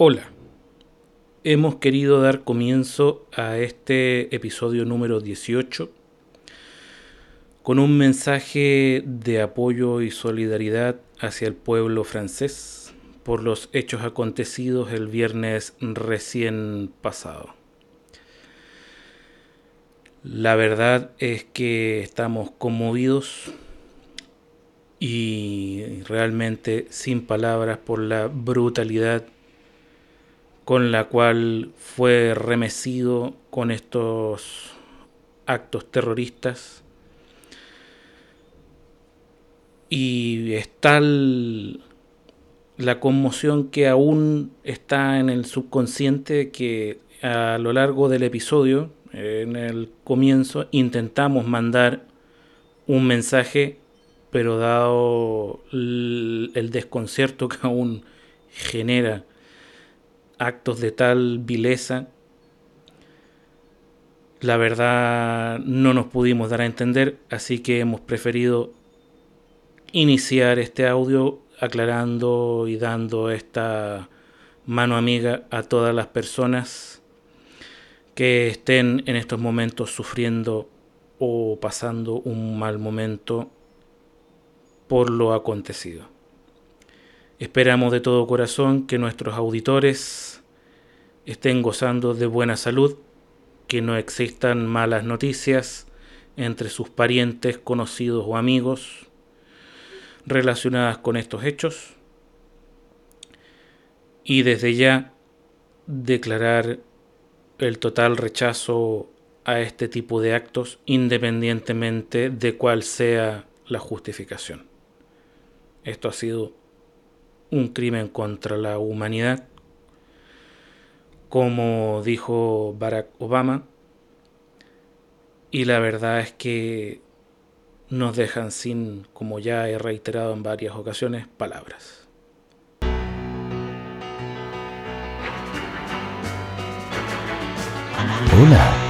Hola, hemos querido dar comienzo a este episodio número 18 con un mensaje de apoyo y solidaridad hacia el pueblo francés por los hechos acontecidos el viernes recién pasado. La verdad es que estamos conmovidos y realmente sin palabras por la brutalidad con la cual fue remecido con estos actos terroristas. Y es tal la conmoción que aún está en el subconsciente que a lo largo del episodio, en el comienzo, intentamos mandar un mensaje, pero dado el desconcierto que aún genera actos de tal vileza, la verdad no nos pudimos dar a entender, así que hemos preferido iniciar este audio aclarando y dando esta mano amiga a todas las personas que estén en estos momentos sufriendo o pasando un mal momento por lo acontecido. Esperamos de todo corazón que nuestros auditores estén gozando de buena salud, que no existan malas noticias entre sus parientes, conocidos o amigos relacionadas con estos hechos y desde ya declarar el total rechazo a este tipo de actos independientemente de cuál sea la justificación. Esto ha sido un crimen contra la humanidad, como dijo Barack Obama, y la verdad es que nos dejan sin, como ya he reiterado en varias ocasiones, palabras. Hola.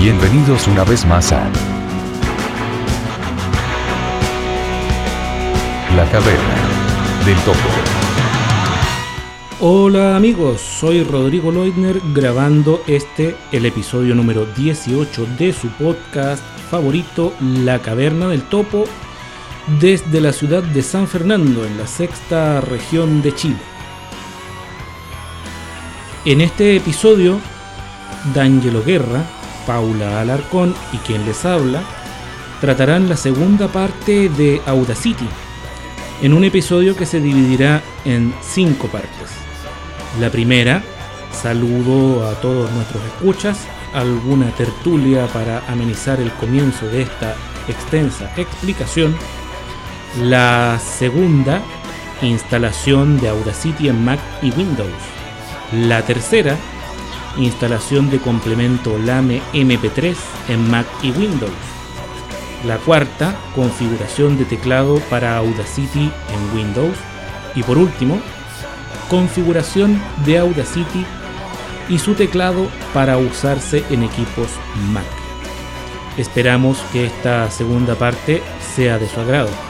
Bienvenidos una vez más a La caverna del topo. Hola amigos, soy Rodrigo Leutner grabando este, el episodio número 18 de su podcast favorito, La Caverna del Topo, desde la ciudad de San Fernando, en la sexta región de Chile. En este episodio, D'Angelo Guerra, Paula Alarcón y quien les habla, tratarán la segunda parte de Audacity, en un episodio que se dividirá en cinco partes. La primera, saludo a todos nuestros escuchas, alguna tertulia para amenizar el comienzo de esta extensa explicación. La segunda, instalación de Audacity en Mac y Windows. La tercera, instalación de complemento LAME MP3 en Mac y Windows. La cuarta, configuración de teclado para Audacity en Windows. Y por último, configuración de Audacity y su teclado para usarse en equipos Mac. Esperamos que esta segunda parte sea de su agrado.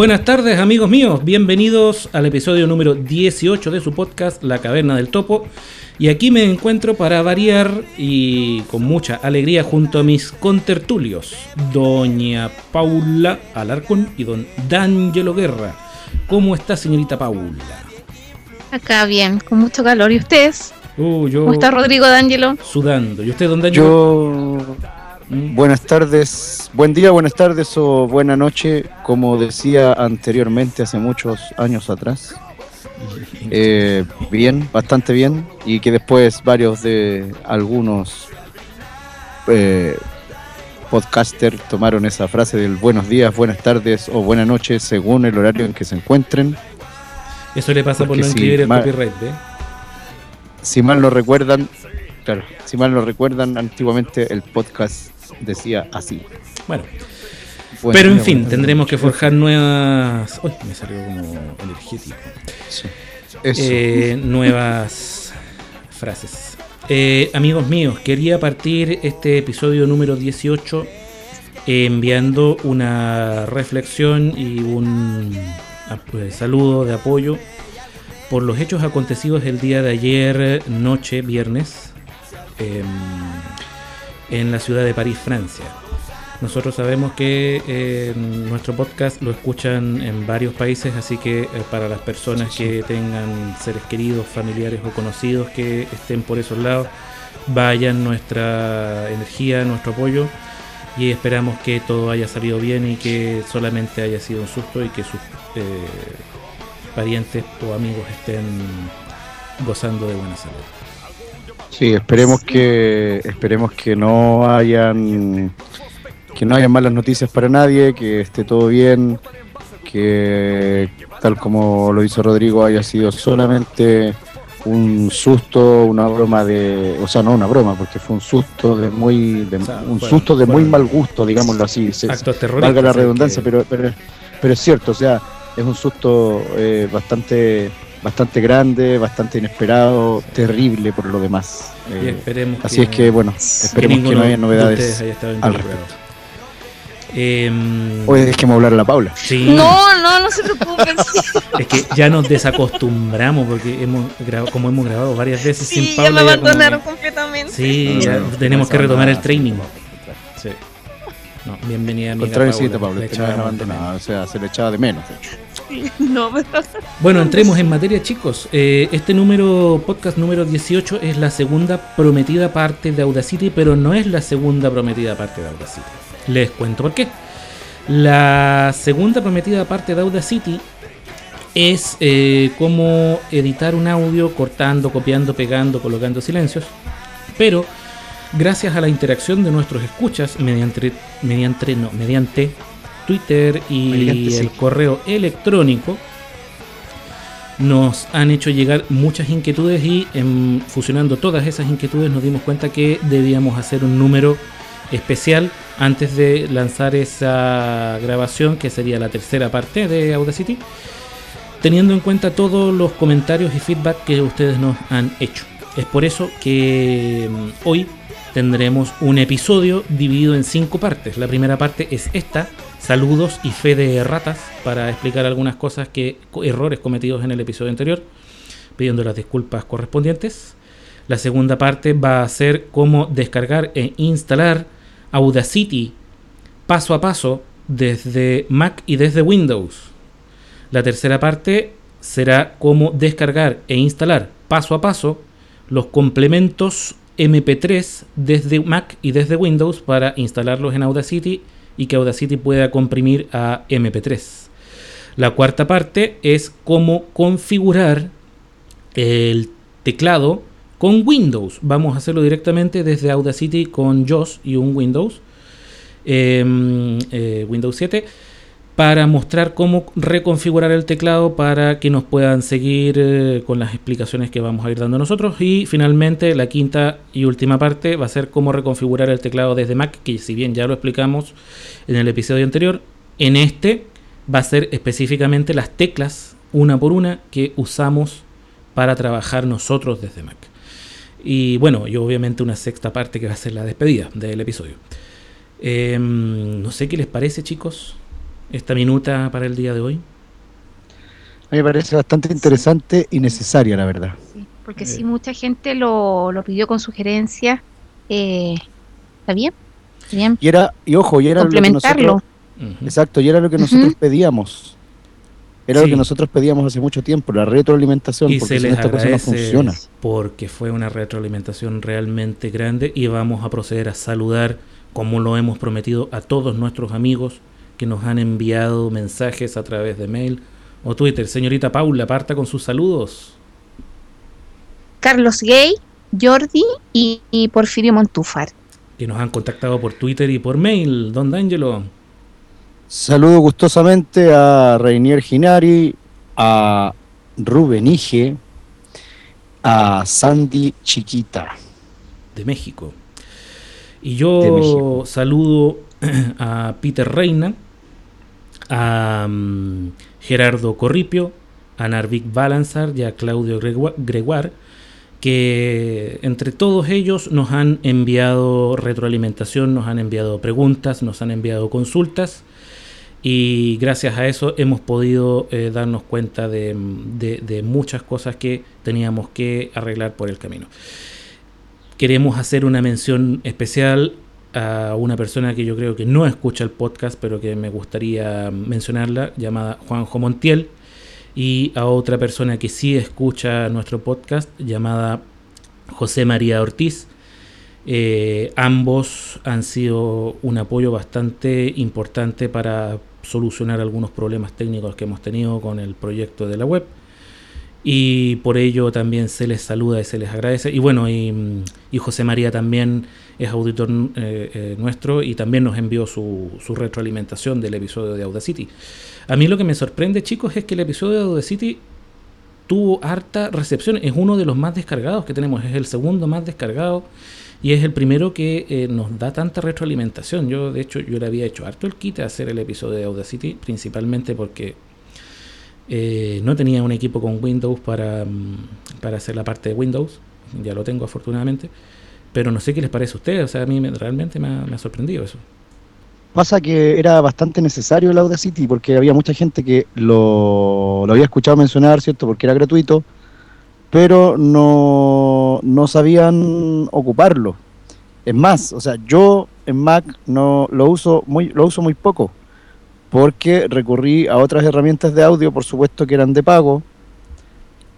Buenas tardes amigos míos, bienvenidos al episodio número 18 de su podcast La Caverna del Topo. Y aquí me encuentro para variar y con mucha alegría junto a mis contertulios, doña Paula Alarcón y don D'Angelo Guerra. ¿Cómo está señorita Paula? Acá bien, con mucho calor. ¿Y ustedes? Uh, yo ¿Cómo está Rodrigo D'Angelo? sudando. ¿Y usted, don D'Angelo? Yo, buenas tardes, buen día, buenas tardes o buena noche, como decía anteriormente hace muchos años atrás. Eh, bien, bastante bien. Y que después varios de algunos eh, podcasters tomaron esa frase del buenos días, buenas tardes o buenas noches según el horario en que se encuentren. Eso le pasa por no si inscribir el copyright, ¿ve? Si mal lo recuerdan, claro, si mal lo recuerdan, antiguamente el podcast decía así. Bueno, Bueno, pero en fin, tendremos que forjar nuevas. Uy, me salió como energético. sí. Eh, nuevas frases. Eh, amigos míos, quería partir este episodio número 18 eh, enviando una reflexión y un ah, pues, saludo de apoyo por los hechos acontecidos el día de ayer, noche, viernes, em, en la ciudad de París, Francia. Nosotros sabemos que eh, nuestro podcast lo escuchan en varios países, así que eh, para las personas que tengan seres queridos, familiares o conocidos que estén por esos lados, vayan nuestra energía, nuestro apoyo y esperamos que todo haya salido bien y que solamente haya sido un susto y que sus eh, parientes o amigos estén gozando de buena salud. Sí, esperemos que esperemos que no hayan que no hayan malas noticias para nadie, que esté todo bien, que tal como lo hizo Rodrigo haya sido solamente un susto, una broma de, o sea, no una broma, porque fue un susto de muy de- O sea, un susto de muy mal gusto, digámoslo así. Se- valga la redundancia, que- pero, pero pero es cierto, o sea, es un susto eh, bastante bastante grande, bastante inesperado, terrible por lo demás. y Eh, esperemos Así es que, bueno, esperemos que, no haya de novedades. al involucrado. Em, Hoy dejemos hablar a la Paula. sí, No, no, no se preocupen. es que ya nos desacostumbramos porque hemos grabado, como hemos grabado varias veces Sí, sin ya Paula. me ya como abandonaron completamente. sí, No, ya no, no, tenemos no que retomar el training. Sí. No, bienvenida, amiga Paula. Paula, te o sea, se le echaba de menos. de hecho. No, pero Bueno, entremos en materia, chicos. Eh, este número, podcast número 18, es la segunda prometida parte de Audacity, pero no es la segunda prometida parte de Audacity. Les cuento por qué. La segunda prometida parte de Audacity es eh, cómo editar un audio cortando, copiando, pegando, colocando silencios. Pero gracias a la interacción de nuestros escuchas mediante, mediante, no, mediante Twitter y sí. el correo electrónico, nos han hecho llegar muchas inquietudes y fusionando todas esas inquietudes nos dimos cuenta que debíamos hacer un número especial antes de lanzar esa grabación que sería la tercera parte de Audacity teniendo en cuenta todos los comentarios y feedback que ustedes nos han hecho es por eso que mm, hoy tendremos un episodio dividido en cinco partes la primera parte es esta saludos y fe de ratas para explicar algunas cosas que errores cometidos en el episodio anterior pidiendo las disculpas correspondientes la segunda parte va a ser cómo descargar e instalar Audacity paso a paso desde Mac y desde Windows. La tercera parte será cómo descargar e instalar paso a paso los complementos MP3 desde Mac y desde Windows para instalarlos en Audacity y que Audacity pueda comprimir a MP3. La cuarta parte es cómo configurar el teclado con Windows. Vamos a hacerlo directamente desde Audacity con JOS y un Windows, em, eh, Windows 7, para mostrar cómo reconfigurar el teclado para que nos puedan seguir eh, con las explicaciones que vamos a ir dando nosotros. Y finalmente la quinta y última parte va a ser cómo reconfigurar el teclado desde Mac, que si bien ya lo explicamos en el episodio anterior, en este va a ser específicamente las teclas una por una que usamos para trabajar nosotros desde Mac. Y bueno, y obviamente una sexta parte que va a ser la despedida del episodio. Em, no sé qué les parece, chicos, esta minuta para el día de hoy. A mí me parece bastante interesante y necesaria, la verdad. Sí, porque Eh. si mucha gente lo, lo pidió con sugerencias, eh, está bien, bien. Y era, y ojo, y era lo que nosotros, Ujú. exacto, y era lo que nosotros Ujú. pedíamos. Era Sí. lo que nosotros pedíamos hace mucho tiempo, la retroalimentación, Y porque se les esta cosa no funciona. porque fue una retroalimentación realmente grande y vamos a proceder a saludar, como lo hemos prometido, a todos nuestros amigos que nos han enviado mensajes a través de mail o Twitter. Señorita Paula, parta con sus saludos. Carlos Gay, Jordi y, y Porfirio Montúfar. Que nos han contactado por Twitter y por mail, don D'Angelo. Saludo gustosamente a Reinier Ginari, a Rubén Ige, a Sandy Chiquita. De México. Y De yo México. saludo a Peter Reina, a mm, Gerardo Corripio, a Narvik Balanzar y a Claudio Gregua- Gregoire, que entre todos ellos nos han enviado retroalimentación, nos han enviado preguntas, nos han enviado consultas y gracias a eso hemos podido eh, darnos cuenta de, de- de muchas cosas que teníamos que arreglar por el camino. Queremos hacer una mención especial a una persona que yo creo que no escucha el podcast, pero que me gustaría mencionarla, llamada Juanjo Montiel, y a otra persona que sí escucha nuestro podcast, llamada José María Ortiz. Eh, ambos han sido un apoyo bastante importante para solucionar algunos problemas técnicos que hemos tenido con el proyecto de la web y por ello también se les saluda y se les agradece. Y bueno, y, José María también es auditor eh, eh, nuestro y también nos envió su, su retroalimentación del episodio de Audacity. A mí lo que me sorprende, chicos, es que el episodio de Audacity tuvo harta recepción. Es uno de los más descargados que tenemos, es el segundo más descargado y es el primero que eh, nos da tanta retroalimentación. Yo, de hecho, yo le había hecho harto el kit a hacer el episodio de Audacity, principalmente porque eh, no tenía un equipo con Windows para, mm, para hacer la parte de Windows. Ya lo tengo afortunadamente. Pero no sé qué les parece a ustedes. O sea, a mí me- realmente me ha, sorprendido eso. Pasa que era bastante necesario el Audacity porque había mucha gente que lo, lo había escuchado mencionar, ¿cierto? Porque era gratuito, pero no, no sabían ocuparlo. Es más, o sea, yo en Mac no lo uso muy, lo uso muy poco, porque recurrí a otras herramientas de audio, por supuesto que eran de pago,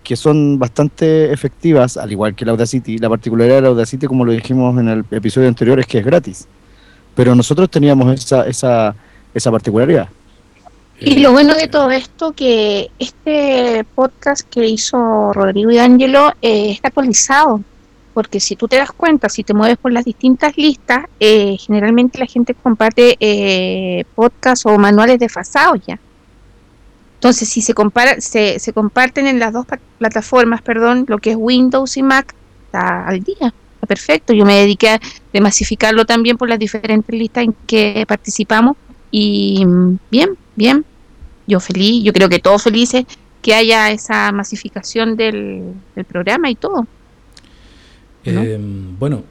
que son bastante efectivas, al igual que el Audacity. La particularidad del Audacity, como lo dijimos en el episodio anterior, es que es gratis. Pero nosotros teníamos esa, esa, esa particularidad. Y lo bueno de todo esto que este podcast que hizo Rodrigo y Ángelo eh, está actualizado. Porque si tú te das cuenta, si te mueves por las distintas listas, eh, generalmente la gente comparte eh, podcasts o manuales desfasados ya. Entonces, si se compara, se, se comparten en las dos plataformas, perdón, lo que es Windows y Mac, está al día, está perfecto. Yo me dediqué a de masificarlo también por las diferentes listas en que participamos y bien, bien. Yo feliz, yo creo que todos felices que haya esa masificación del programa y todo. Eh, bueno,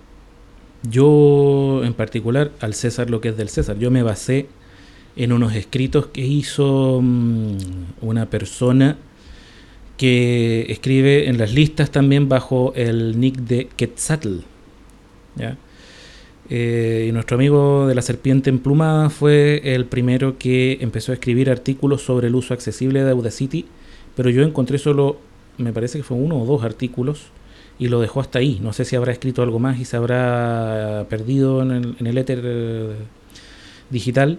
yo en particular, al César lo que es del César, yo me basé en unos escritos que hizo mm, una persona que escribe en las listas también bajo el nick de Quetzatl. ¿ya? Eh, y nuestro amigo de la serpiente emplumada fue el primero que empezó a escribir artículos sobre el uso accesible de Audacity, pero yo encontré solo, me parece que fue uno o dos artículos y lo dejó hasta ahí. No sé si habrá escrito algo más y se habrá perdido en el, en el éter eh, digital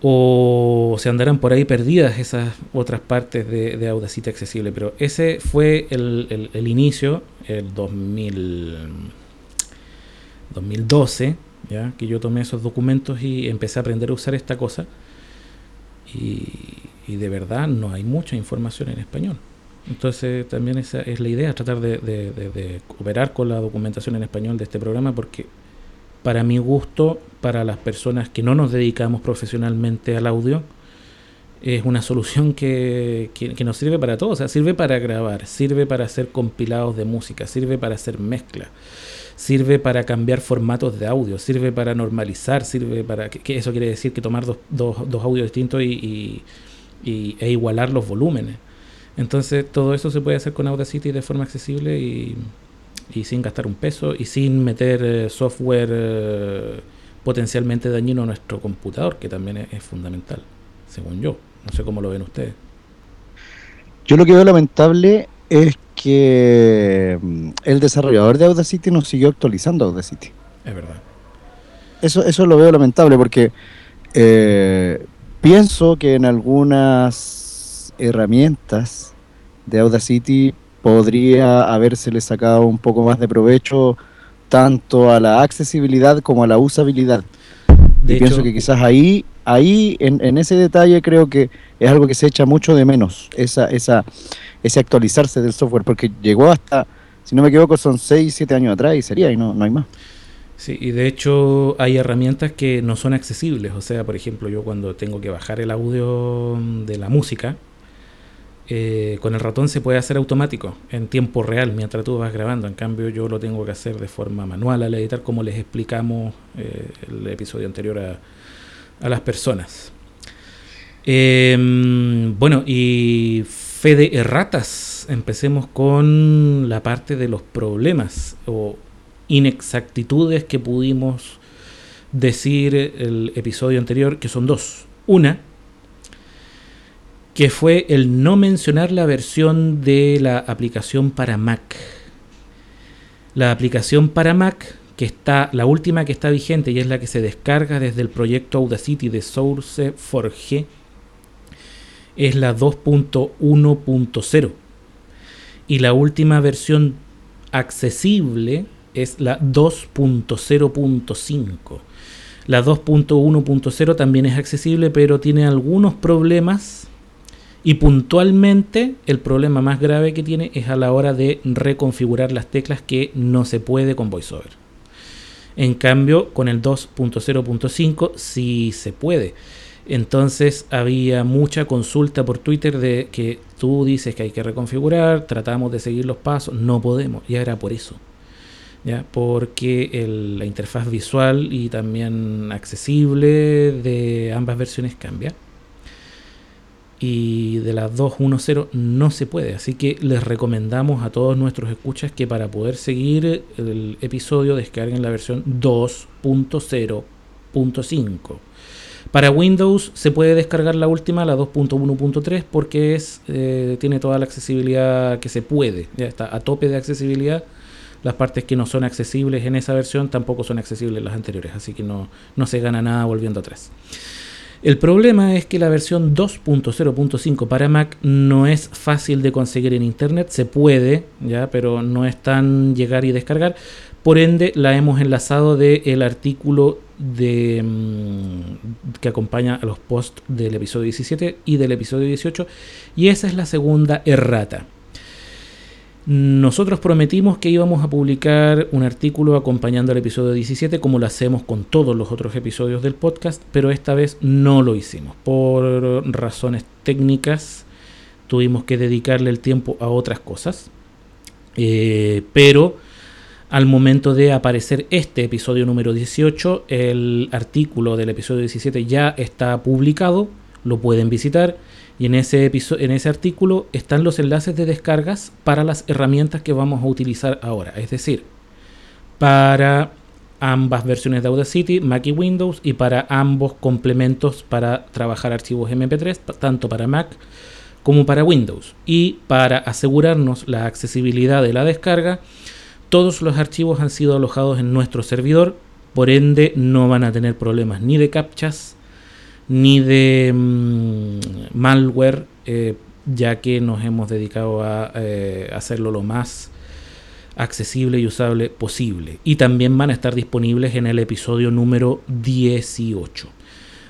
o se andarán por ahí perdidas esas otras partes de, de Audacity accesible. Pero ese fue el, el- el inicio, el 2000, 2012, ¿ya? que yo tomé esos documentos y empecé a aprender a usar esta cosa. Y, y de verdad no hay mucha información en español. Entonces también esa es la idea, tratar de, de- de- de cooperar con la documentación en español de este programa porque para mi gusto, para las personas que no nos dedicamos profesionalmente al audio, es una solución que, que- nos sirve para todo. O sea, sirve para grabar, sirve para hacer compilados de música, sirve para hacer mezcla, sirve para cambiar formatos de audio, sirve para normalizar, sirve para... que, que eso quiere decir que tomar dos, dos, dos audios distintos y- y- e igualar los volúmenes. Entonces todo eso se puede hacer con Audacity de forma accesible y, y sin gastar un peso y sin meter eh, software eh, potencialmente dañino a nuestro computador, que también es, es fundamental, según yo. No sé cómo lo ven ustedes. Yo lo que veo lamentable es que mm, el desarrollador de Audacity no siguió actualizando Audacity. Es verdad. Eso, eso lo veo lamentable porque eh, pienso que en algunas herramientas de Audacity podría habérsele sacado un poco más de provecho tanto a la accesibilidad como a la usabilidad. De y pienso que quizás ahí, ahí en, en ese detalle creo que es algo que se echa mucho de menos, esa, esa, ese actualizarse del software, porque llegó hasta, si no me equivoco, son 6, 7 años atrás y sería, y no, no hay más. Sí, y de hecho hay herramientas que no son accesibles. O sea, por ejemplo, yo cuando tengo que bajar el audio de la música, eh, con el ratón se puede hacer automático, en tiempo real, mientras tú vas grabando. En cambio, yo lo tengo que hacer de forma manual al editar, como les explicamos eh, el episodio anterior a, a las personas. Em, bueno, y fe de erratas. Empecemos con la parte de los problemas o inexactitudes que pudimos decir el episodio anterior, que son dos. Una, que fue el no mencionar la versión de la aplicación para Mac. La aplicación para Mac, que está, la última que está vigente y es la que se descarga desde el proyecto Audacity de SourceForge, es la 2.1.0. Y la última versión accesible es la 2.0.5. La 2.1.0 también es accesible, pero tiene algunos problemas. Y puntualmente el problema más grave que tiene es a la hora de reconfigurar las teclas que no se puede con VoiceOver. En cambio, con el 2.0.5 sí se puede. Entonces había mucha consulta por Twitter de que tú dices que hay que reconfigurar, tratamos de seguir los pasos, no podemos. Ya era por eso. ¿ya? Porque la interfaz visual y también accesible de ambas versiones cambia. Y de la 2.1.0 no se puede. Así que les recomendamos a todos nuestros escuchas que para poder seguir el episodio descarguen la versión 2.0.5. Para Windows se puede descargar la última, la 2.1.3, porque eh, tiene toda la accesibilidad que se puede. Ya está a tope de accesibilidad. Las partes que no son accesibles en esa versión tampoco son accesibles en las anteriores, así que no, no se gana nada volviendo atrás. El problema es que la versión 2.0.5 para Mac no es fácil de conseguir en internet, se puede, ya, pero no es tan llegar y descargar. Por ende, la hemos enlazado del artículo de, mm, que acompaña a los posts del episodio 17 y del episodio 18, y esa es la segunda errata. Nosotros prometimos que íbamos a publicar un artículo acompañando al episodio 17 como lo hacemos con todos los otros episodios del podcast, pero esta vez no lo hicimos. Por razones técnicas tuvimos que dedicarle el tiempo a otras cosas. Eh, pero al momento de aparecer este episodio número 18, el artículo del episodio 17 ya está publicado, lo pueden visitar y en ese, en ese artículo están los enlaces de descargas para las herramientas que vamos a utilizar ahora. Es decir, para ambas versiones de Audacity, Mac y Windows, y para ambos complementos para trabajar archivos MP3, pa- tanto para Mac como para Windows. Y para asegurarnos la accesibilidad de la descarga, todos los archivos han sido alojados en nuestro servidor, por ende no van a tener problemas ni de captchas ni de mm, malware, eh, ya que nos hemos dedicado a eh, hacerlo lo más accesible y usable posible. Y también van a estar disponibles en el episodio número 18.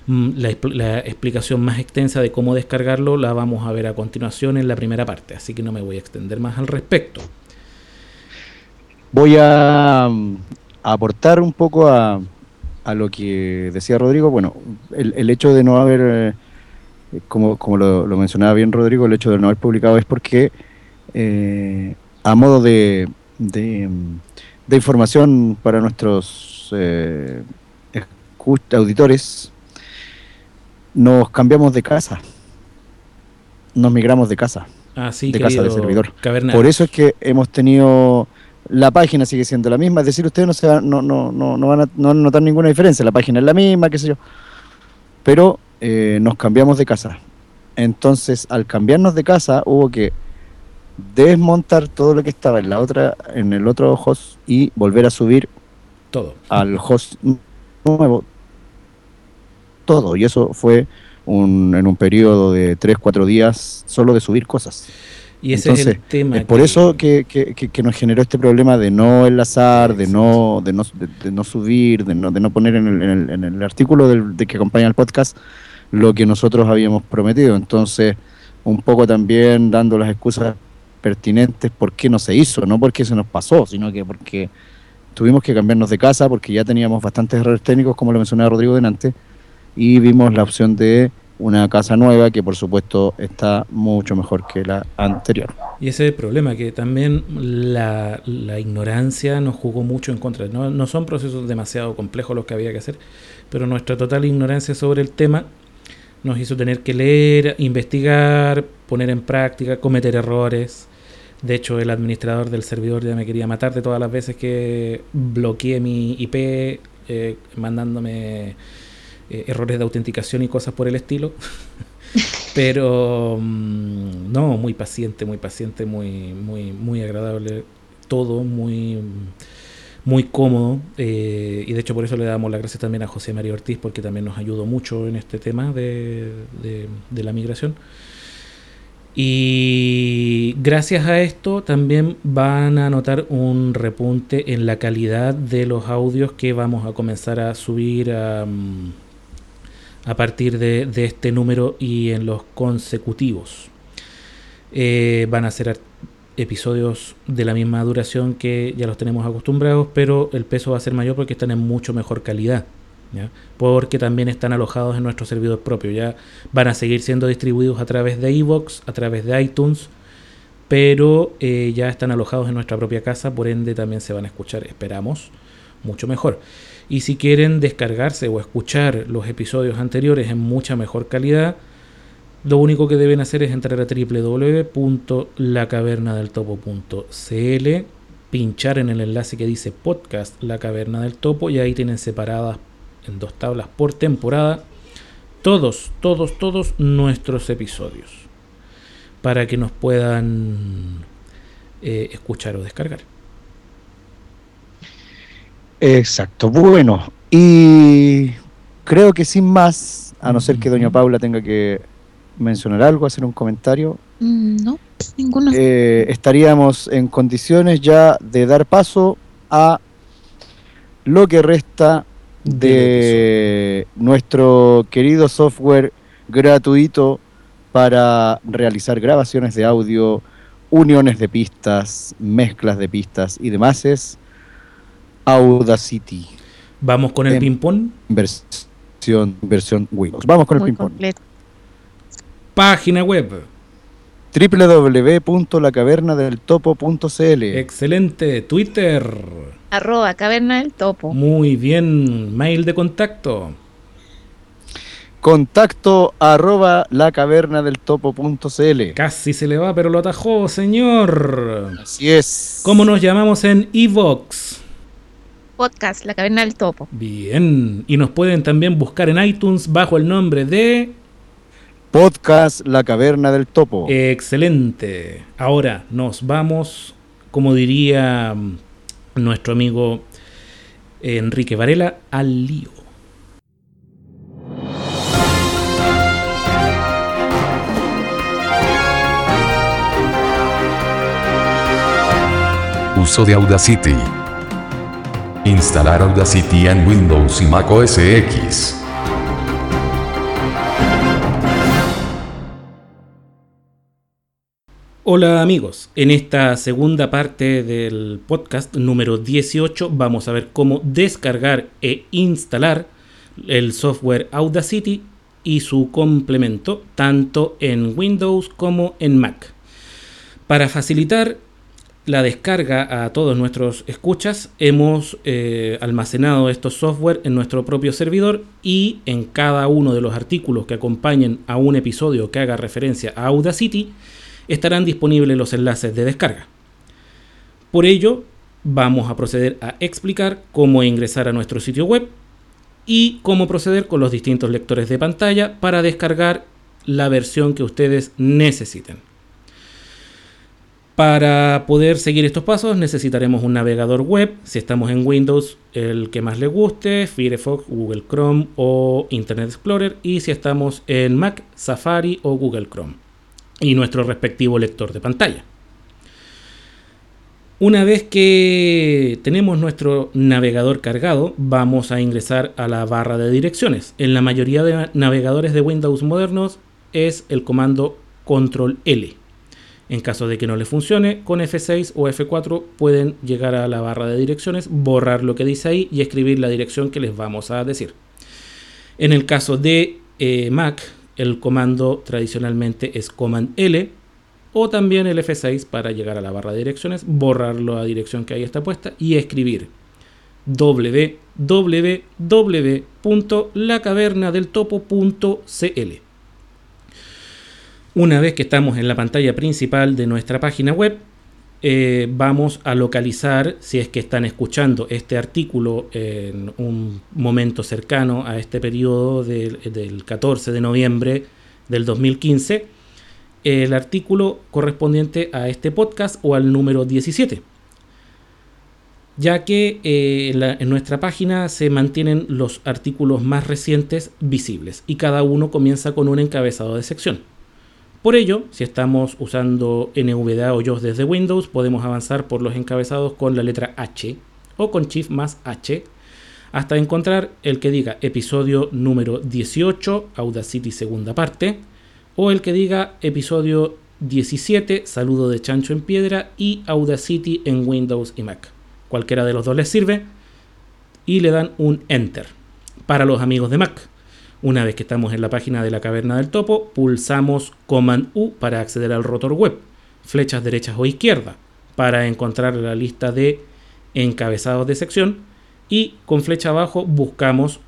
Mm, La, expl- la explicación más extensa de cómo descargarlo la vamos a ver a continuación en la primera parte, así que no me voy a extender más al respecto. Voy a, mm, a aportar un poco a, a lo que decía Rodrigo. Bueno, el, el hecho de no haber, eh, como, como lo, lo mencionaba bien Rodrigo, el hecho de no haber publicado es porque eh, a modo de, de, de información para nuestros eh, auditores, nos cambiamos de casa. Nos migramos de casa. Así De casa de servidor. Por eso es que hemos tenido la página sigue siendo la misma, es decir, ustedes no se van, no, no, no, no van a, no notar ninguna diferencia, la página es la misma, qué sé yo. Pero eh, nos cambiamos de casa. Entonces, al cambiarnos de casa, hubo que desmontar todo lo que estaba en la otra, en el otro host y volver a subir todo. al host nuevo todo. Y eso fue un, en un periodo de 3, 4 días solo de subir cosas. Y ese es el tema. Es por eso que, que, que, nos generó este problema de no enlazar, de no, de no, de, no subir, de no, de no poner en el, en el, artículo del, de que acompaña el podcast lo que nosotros habíamos prometido. Entonces, un poco también dando las excusas pertinentes por qué no se hizo, no porque se nos pasó, sino que porque tuvimos que cambiarnos de casa, porque ya teníamos bastantes errores técnicos, como lo mencionaba Rodrigo delante, y vimos la opción de una casa nueva que por supuesto está mucho mejor que la anterior. Y ese es el problema, que también la, ignorancia nos jugó mucho en contra. No, no, son procesos demasiado complejos los que había que hacer, pero nuestra total ignorancia sobre el tema nos hizo tener que leer, investigar, poner en práctica, cometer errores. De hecho, el administrador del servidor ya me quería matar de todas las veces que bloqueé mi IP eh, mandándome eh, errores de autenticación y cosas por el estilo. Pero mm, no, muy paciente, muy paciente, muy, muy, muy agradable todo, muy, muy cómodo. Eh, y de hecho por eso le damos las gracias también a José María Ortiz, porque también nos ayudó mucho en este tema de, de la migración. Y gracias a esto también van a notar un repunte en la calidad de los audios que vamos a comenzar a subir a, mm, a partir de, este número y en los consecutivos. Eh, van a ser episodios de la misma duración que ya los tenemos acostumbrados, pero el peso va a ser mayor porque están en mucho mejor calidad. Porque también están alojados en nuestro servidor propio. Ya van a seguir siendo distribuidos a través de iVoox, a través de iTunes, pero eh, ya están alojados en nuestra propia casa, por ende también se van a escuchar, esperamos, mucho mejor. Y si quieren descargarse o escuchar los episodios anteriores en mucha mejor calidad, lo único que deben hacer es entrar a www.lacavernadeltopo.cl, pinchar en el enlace que dice podcast La Caverna del Topo y ahí tienen separadas en dos tablas por temporada todos, todos, todos nuestros episodios para que nos puedan eh, escuchar o descargar. Exacto, bueno, y creo que sin más, a no ser que doña Paula tenga que mencionar algo, hacer un comentario. Mm, no, ninguno. Eh, estaríamos en condiciones ya de dar paso a lo que resta de nuestro querido software gratuito para realizar grabaciones de audio, uniones de pistas, mezclas de pistas y demás. Es Audacity. ¿Vamos con el ping-pong? Versión, versión Windows. Vamos con el ping-pong. Página web www.lacavernadeltopo.cl Excelente. Twitter. Arroba caverna del topo. Muy bien. Mail de contacto. Contacto arroba lacavernadeltopo.cl Casi se le va, pero lo atajó, señor. Así es. ¿Cómo nos llamamos en Evox? Podcast La Caverna del Topo. Bien, y nos pueden también buscar en iTunes bajo el nombre de Podcast La Caverna del Topo. Excelente. Ahora nos vamos, como diría mm, nuestro amigo Enrique Varela, al lío. Uso de Audacity. Instalar Audacity en Windows y Mac OS X. Hola amigos, en esta segunda parte del podcast número 18 vamos a ver cómo descargar e instalar el software Audacity y su complemento tanto en Windows como en Mac. Para facilitar la descarga a todos nuestros escuchas, hemos eh, almacenado estos software en nuestro propio servidor y en cada uno de los artículos que acompañen a un episodio que haga referencia a Audacity estarán disponibles los enlaces de descarga. Por ello, vamos a proceder a explicar cómo ingresar a nuestro sitio web y cómo proceder con los distintos lectores de pantalla para descargar la versión que ustedes necesiten. Para poder seguir estos pasos necesitaremos un navegador web, si estamos en Windows el que más le guste, Firefox, Google Chrome o Internet Explorer y si estamos en Mac, Safari o Google Chrome y nuestro respectivo lector de pantalla. Una vez que tenemos nuestro navegador cargado, vamos a ingresar a la barra de direcciones. En la mayoría de navegadores de Windows modernos es el comando Control L. En caso de que no le funcione, con F6 o F4 pueden llegar a la barra de direcciones, borrar lo que dice ahí y escribir la dirección que les vamos a decir. En el caso de eh, Mac, el comando tradicionalmente es Command L o también el F6 para llegar a la barra de direcciones, borrar la dirección que ahí está puesta y escribir www.lacavernadeltopo.cl. Una vez que estamos en la pantalla principal de nuestra página web, eh, vamos a localizar, si es que están escuchando este artículo en un momento cercano a este periodo del, del 14 de noviembre del 2015, el artículo correspondiente a este podcast o al número 17 ya que eh, en, nuestra página se mantienen los artículos más recientes visibles y cada uno comienza con un encabezado de sección. Por ello, si estamos usando NVDA o JOS desde Windows, podemos avanzar por los encabezados con la letra H o con Shift más H hasta encontrar el que diga episodio número 18, Audacity segunda parte, o el que diga episodio 17, saludo de chancho en piedra y Audacity en Windows y Mac. Cualquiera de los dos les sirve y le dan un Enter. Para los amigos de Mac, una vez que estamos en la página de la caverna del topo, pulsamos Command U para acceder al rotor web, flechas derechas o izquierda para encontrar la lista de encabezados de sección y con flecha abajo buscamos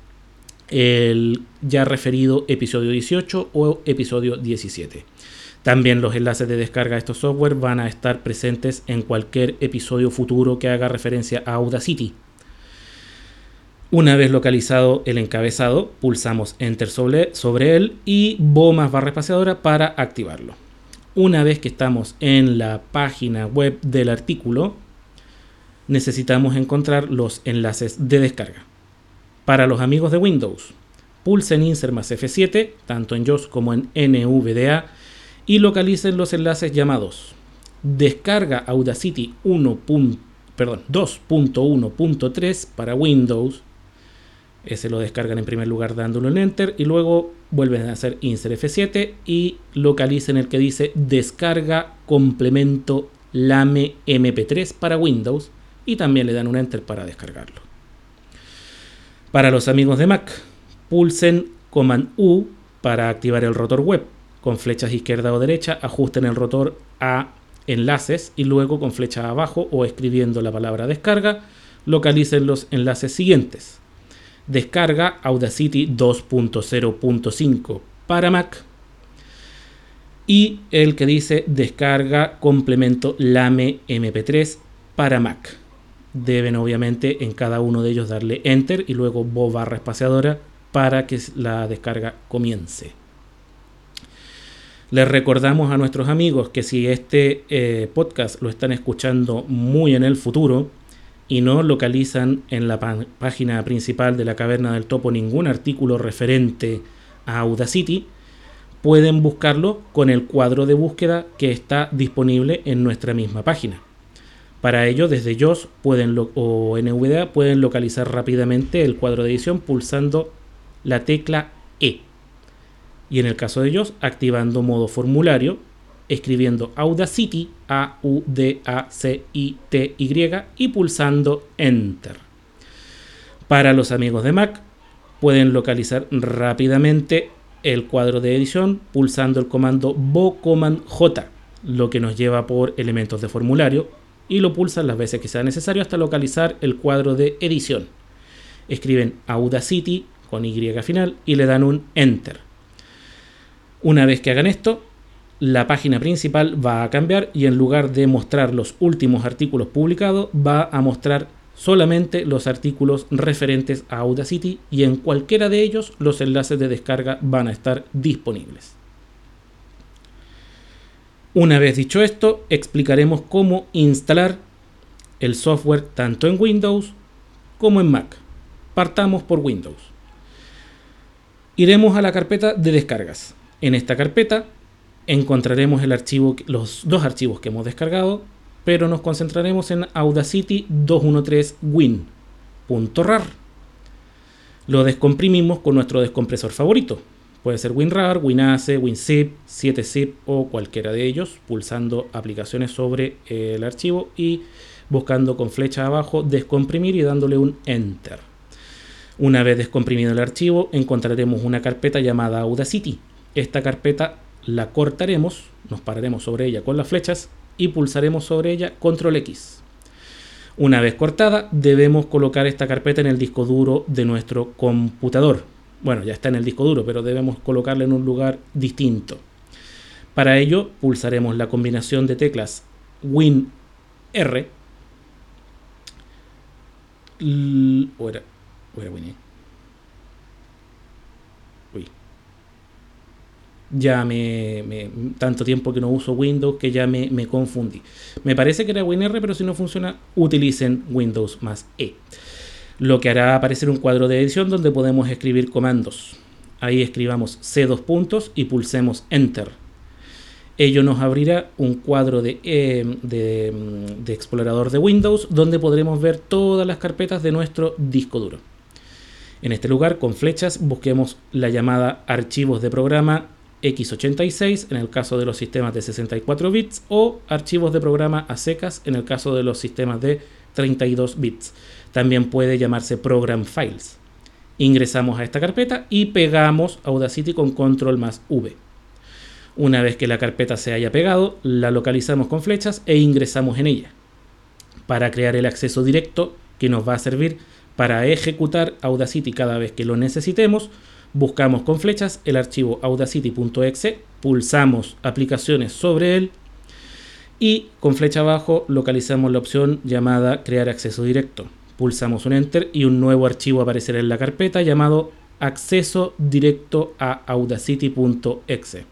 el ya referido episodio 18 o episodio 17. También los enlaces de descarga de estos software van a estar presentes en cualquier episodio futuro que haga referencia a Audacity. Una vez localizado el encabezado, pulsamos Enter sobre, sobre él y Bo más barra espaciadora para activarlo. Una vez que estamos en la página web del artículo, necesitamos encontrar los enlaces de descarga. Para los amigos de Windows, pulsen Insert más F7, tanto en JOS como en NVDA, y localicen los enlaces llamados Descarga Audacity 2.1.3 para Windows ese lo descargan en primer lugar dándolo en Enter y luego vuelven a hacer Insert F7 y localicen el que dice Descarga complemento LAME MP3 para Windows y también le dan un Enter para descargarlo. Para los amigos de Mac, pulsen Command U para activar el rotor web. Con flechas izquierda o derecha, ajusten el rotor a enlaces y luego con flecha abajo o escribiendo la palabra descarga, localicen los enlaces siguientes descarga Audacity 2.0.5 para Mac y el que dice descarga complemento LAME MP3 para Mac. Deben obviamente en cada uno de ellos darle enter y luego bo barra espaciadora para que la descarga comience. Les recordamos a nuestros amigos que si este eh, podcast lo están escuchando muy en el futuro, y no localizan en la página principal de la Caverna del Topo ningún artículo referente a Audacity, pueden buscarlo con el cuadro de búsqueda que está disponible en nuestra misma página. Para ello, desde JOS pueden o NVDA pueden localizar rápidamente el cuadro de edición pulsando la tecla E. Y en el caso de JOS, activando modo formulario escribiendo Audacity, A-U-D-A-C-I-T-Y y pulsando Enter. Para los amigos de Mac, pueden localizar rápidamente el cuadro de edición pulsando el comando Command J, lo que nos lleva por elementos de formulario, y lo pulsan las veces que sea necesario hasta localizar el cuadro de edición. Escriben Audacity con Y final y le dan un Enter. Una vez que hagan esto, la página principal va a cambiar y en lugar de mostrar los últimos artículos publicados, va a mostrar solamente los artículos referentes a Audacity y en cualquiera de ellos los enlaces de descarga van a estar disponibles. Una vez dicho esto, explicaremos cómo instalar el software tanto en Windows como en Mac. Partamos por Windows. Iremos a la carpeta de descargas. En esta carpeta encontraremos el archivo, los dos archivos que hemos descargado, pero nos concentraremos en Audacity 213win.rar. Lo descomprimimos con nuestro descompresor favorito. Puede ser WinRAR, WinAce, WinZip, 7zip o cualquiera de ellos, pulsando aplicaciones sobre el archivo y buscando con flecha abajo descomprimir y dándole un Enter. Una vez descomprimido el archivo, encontraremos una carpeta llamada Audacity. Esta carpeta la cortaremos, nos pararemos sobre ella con las flechas y pulsaremos sobre ella Control X. Una vez cortada, debemos colocar esta carpeta en el disco duro de nuestro computador. Bueno, ya está en el disco duro, pero debemos colocarla en un lugar distinto. Para ello, pulsaremos la combinación de teclas Win R. o era, ya me, tanto tiempo que no uso Windows que ya me, me, confundí. Me parece que era WinR, pero si no funciona, utilicen Windows más E. Lo que hará aparecer un cuadro de edición donde podemos escribir comandos. Ahí escribamos C dos puntos y pulsemos Enter. Ello nos abrirá un cuadro de, eh, de, de explorador de Windows donde podremos ver todas las carpetas de nuestro disco duro. En este lugar, con flechas, busquemos la llamada archivos de programa x86 en el caso de los sistemas de 64 bits o archivos de programa a secas en el caso de los sistemas de 32 bits. También puede llamarse program files. Ingresamos a esta carpeta y pegamos Audacity con control más V. Una vez que la carpeta se haya pegado, la localizamos con flechas e ingresamos en ella. Para crear el acceso directo que nos va a servir para ejecutar Audacity cada vez que lo necesitemos, buscamos con flechas el archivo audacity.exe, pulsamos aplicaciones sobre él y con flecha abajo localizamos la opción llamada crear acceso directo. Pulsamos un enter y un nuevo archivo aparecerá en la carpeta llamado acceso directo a audacity.exe.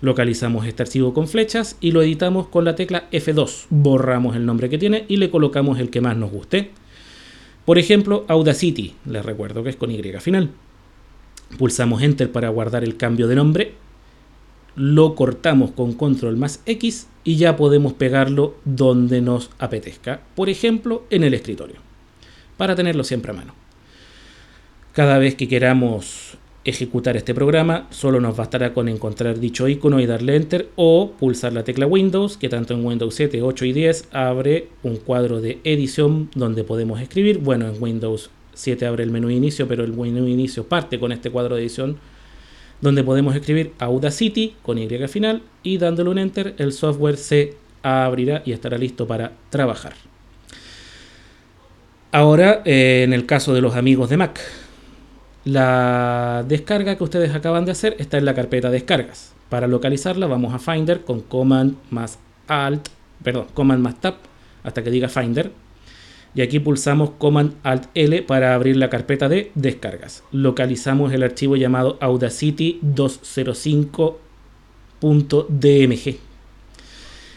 Localizamos este archivo con flechas y lo editamos con la tecla F2. Borramos el nombre que tiene y le colocamos el que más nos guste. Por ejemplo, Audacity, les recuerdo que es con Y final. Pulsamos Enter para guardar el cambio de nombre. Lo cortamos con Control más X y ya podemos pegarlo donde nos apetezca. Por ejemplo, en el escritorio. Para tenerlo siempre a mano. Cada vez que queramos ejecutar este programa, solo nos bastará con encontrar dicho icono y darle Enter o pulsar la tecla Windows, que tanto en Windows 7, 8 y 10 abre un cuadro de edición donde podemos escribir. Bueno, en Windows 7 abre el menú inicio, pero el menú inicio parte con este cuadro de edición donde podemos escribir Audacity con Y final y dándole un enter el software se abrirá y estará listo para trabajar. Ahora, eh, en el caso de los amigos de Mac, la descarga que ustedes acaban de hacer está en la carpeta descargas. Para localizarla vamos a Finder con Command más Alt, perdón, Command más Tab hasta que diga Finder y aquí pulsamos Command Alt L para abrir la carpeta de descargas. Localizamos el archivo llamado Audacity 205.dmg.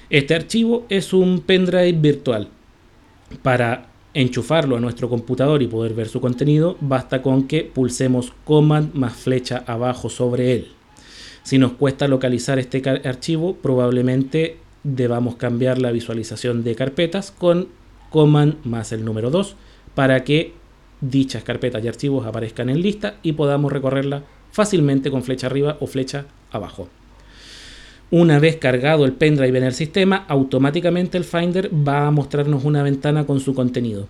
Este archivo es un pendrive virtual. Para enchufarlo a nuestro computador y poder ver su contenido, basta con que pulsemos Command más flecha abajo sobre él. Si nos cuesta localizar este archivo, probablemente debamos cambiar la visualización de carpetas con coman más el número 2 para que dichas carpetas y archivos aparezcan en lista y podamos recorrerla fácilmente con flecha arriba o flecha abajo. Una vez cargado el pendrive en el sistema, automáticamente el Finder va a mostrarnos una ventana con su contenido.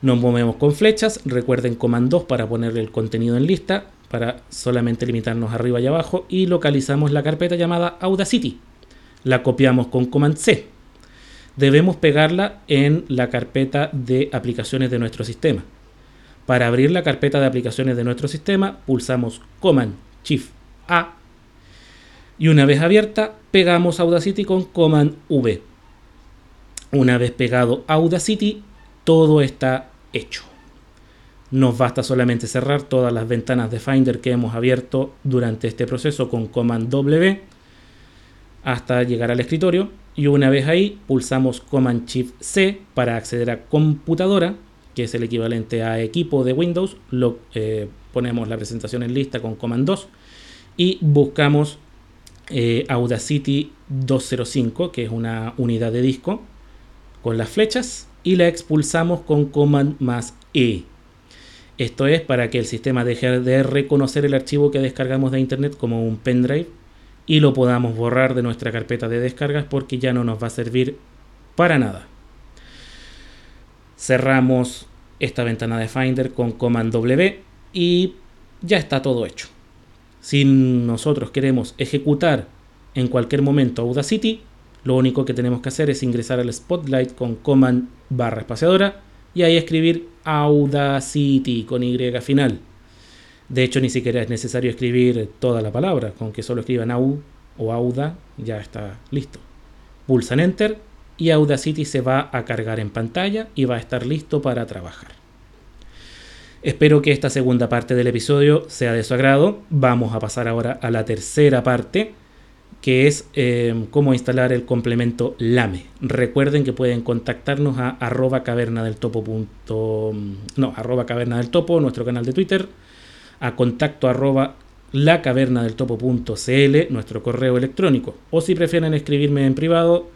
Nos movemos con flechas, recuerden Command 2 para ponerle el contenido en lista, para solamente limitarnos arriba y abajo, y localizamos la carpeta llamada Audacity. La copiamos con Command C debemos pegarla en la carpeta de aplicaciones de nuestro sistema. Para abrir la carpeta de aplicaciones de nuestro sistema, pulsamos Command Shift A y una vez abierta, pegamos Audacity con Command V. Una vez pegado Audacity, todo está hecho. Nos basta solamente cerrar todas las ventanas de Finder que hemos abierto durante este proceso con Command W hasta llegar al escritorio y una vez ahí pulsamos Command Shift C para acceder a computadora, que es el equivalente a equipo de Windows, lo, eh, ponemos la presentación en lista con Command 2 y buscamos eh, Audacity 205, que es una unidad de disco con las flechas y la expulsamos con Command más E. Esto es para que el sistema deje de reconocer el archivo que descargamos de internet como un pendrive y lo podamos borrar de nuestra carpeta de descargas porque ya no nos va a servir para nada. Cerramos esta ventana de Finder con Command W y ya está todo hecho. Si nosotros queremos ejecutar en cualquier momento Audacity, lo único que tenemos que hacer es ingresar al Spotlight con Command barra espaciadora y ahí escribir Audacity con Y final. De hecho, ni siquiera es necesario escribir toda la palabra, con que solo escriban au o auda, ya está listo. Pulsan Enter y Audacity se va a cargar en pantalla y va a estar listo para trabajar. Espero que esta segunda parte del episodio sea de su agrado. Vamos a pasar ahora a la tercera parte, que es eh, cómo instalar el complemento LAME. Recuerden que pueden contactarnos a arroba caverna del topo. no, arroba caverna del topo, nuestro canal de Twitter a contacto arroba lacavernadeltopo.cl, nuestro correo electrónico. O si prefieren escribirme en privado,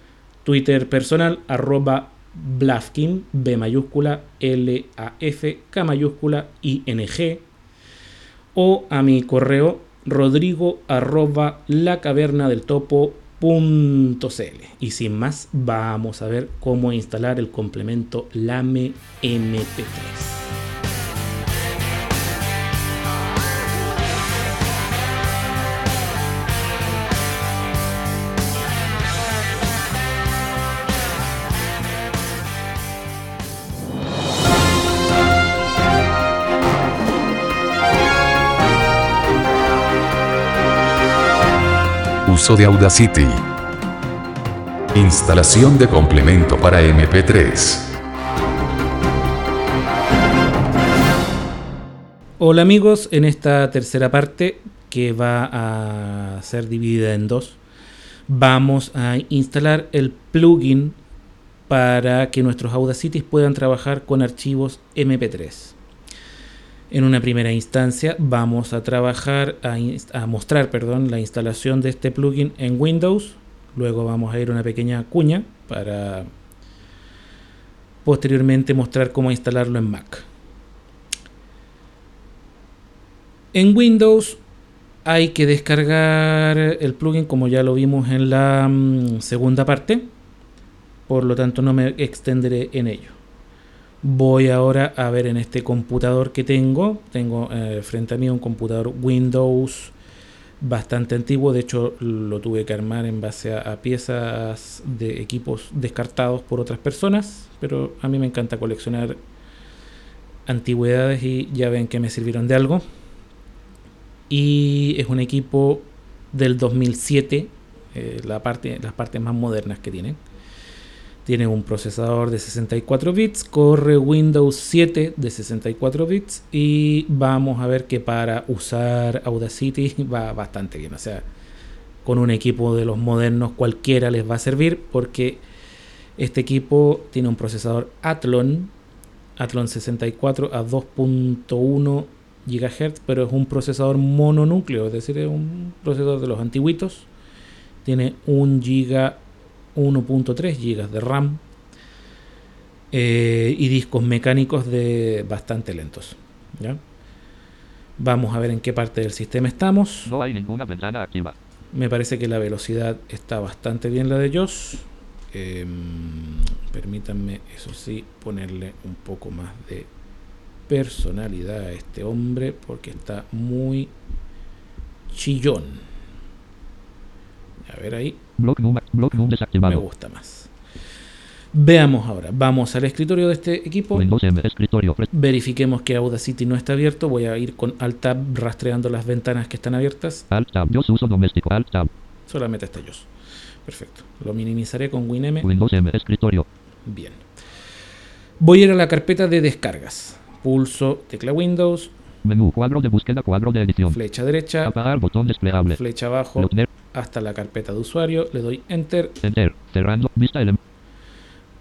Twitter personal arroba Blafkin, B mayúscula, L A F, K mayúscula, I N G. O a mi correo rodrigo arroba lacavernadeltopo.cl. Y sin más, vamos a ver cómo instalar el complemento LAME MP3. Uso de Audacity. Instalación de complemento para MP3. Hola amigos, en esta tercera parte que va a ser dividida en dos, vamos a instalar el plugin para que nuestros Audacity puedan trabajar con archivos MP3. En una primera instancia vamos a trabajar, a, mostrar perdón, la instalación de este plugin en Windows. Luego vamos a ir a una pequeña cuña para posteriormente mostrar cómo instalarlo en Mac. En Windows hay que descargar el plugin como ya lo vimos en la mm, segunda parte. Por lo tanto no me extenderé en ello. Voy ahora a ver en este computador que tengo. Tengo eh, frente a mí un computador Windows bastante antiguo. De hecho, lo tuve que armar en base a, piezas de equipos descartados por otras personas. Pero a mí me encanta coleccionar antigüedades y ya ven que me sirvieron de algo. Y es un equipo del 2007, eh, la parte, las partes más modernas que tienen. Tiene un procesador de 64 bits, corre Windows 7 de 64 bits y vamos a ver que para usar Audacity va bastante bien. O sea, con un equipo de los modernos cualquiera les va a servir porque este equipo tiene un procesador Athlon, Athlon 64 a 2.1 GHz, pero es un procesador mononúcleo, es decir, es un procesador de los antiguitos. Tiene un giga 1.3 GB de RAM eh, y discos mecánicos de bastante lentos. Vamos a ver en qué parte del sistema estamos. No hay ninguna ventana activa. Me parece que la velocidad está bastante bien la de JOS. Em, permítanme, eso sí, ponerle un poco más de personalidad a este hombre porque está muy chillón. A ver ahí. Me gusta más. Veamos ahora. Vamos al escritorio de este equipo. Verifiquemos que Audacity no está abierto. Voy a ir con Alt Tab rastreando las ventanas que están abiertas. Alt Tab, uso doméstico. Alt Tab. Solamente está yo. Perfecto. Lo minimizaré con WinM. Windows M, escritorio. Bien. Voy a ir a la carpeta de descargas. Pulso tecla Windows. Menú, cuadro de búsqueda, cuadro de edición. Flecha derecha. Apagar, botón desplegable. Flecha abajo. hasta la carpeta de usuario, le doy enter. Enter. Cerrando. Vista el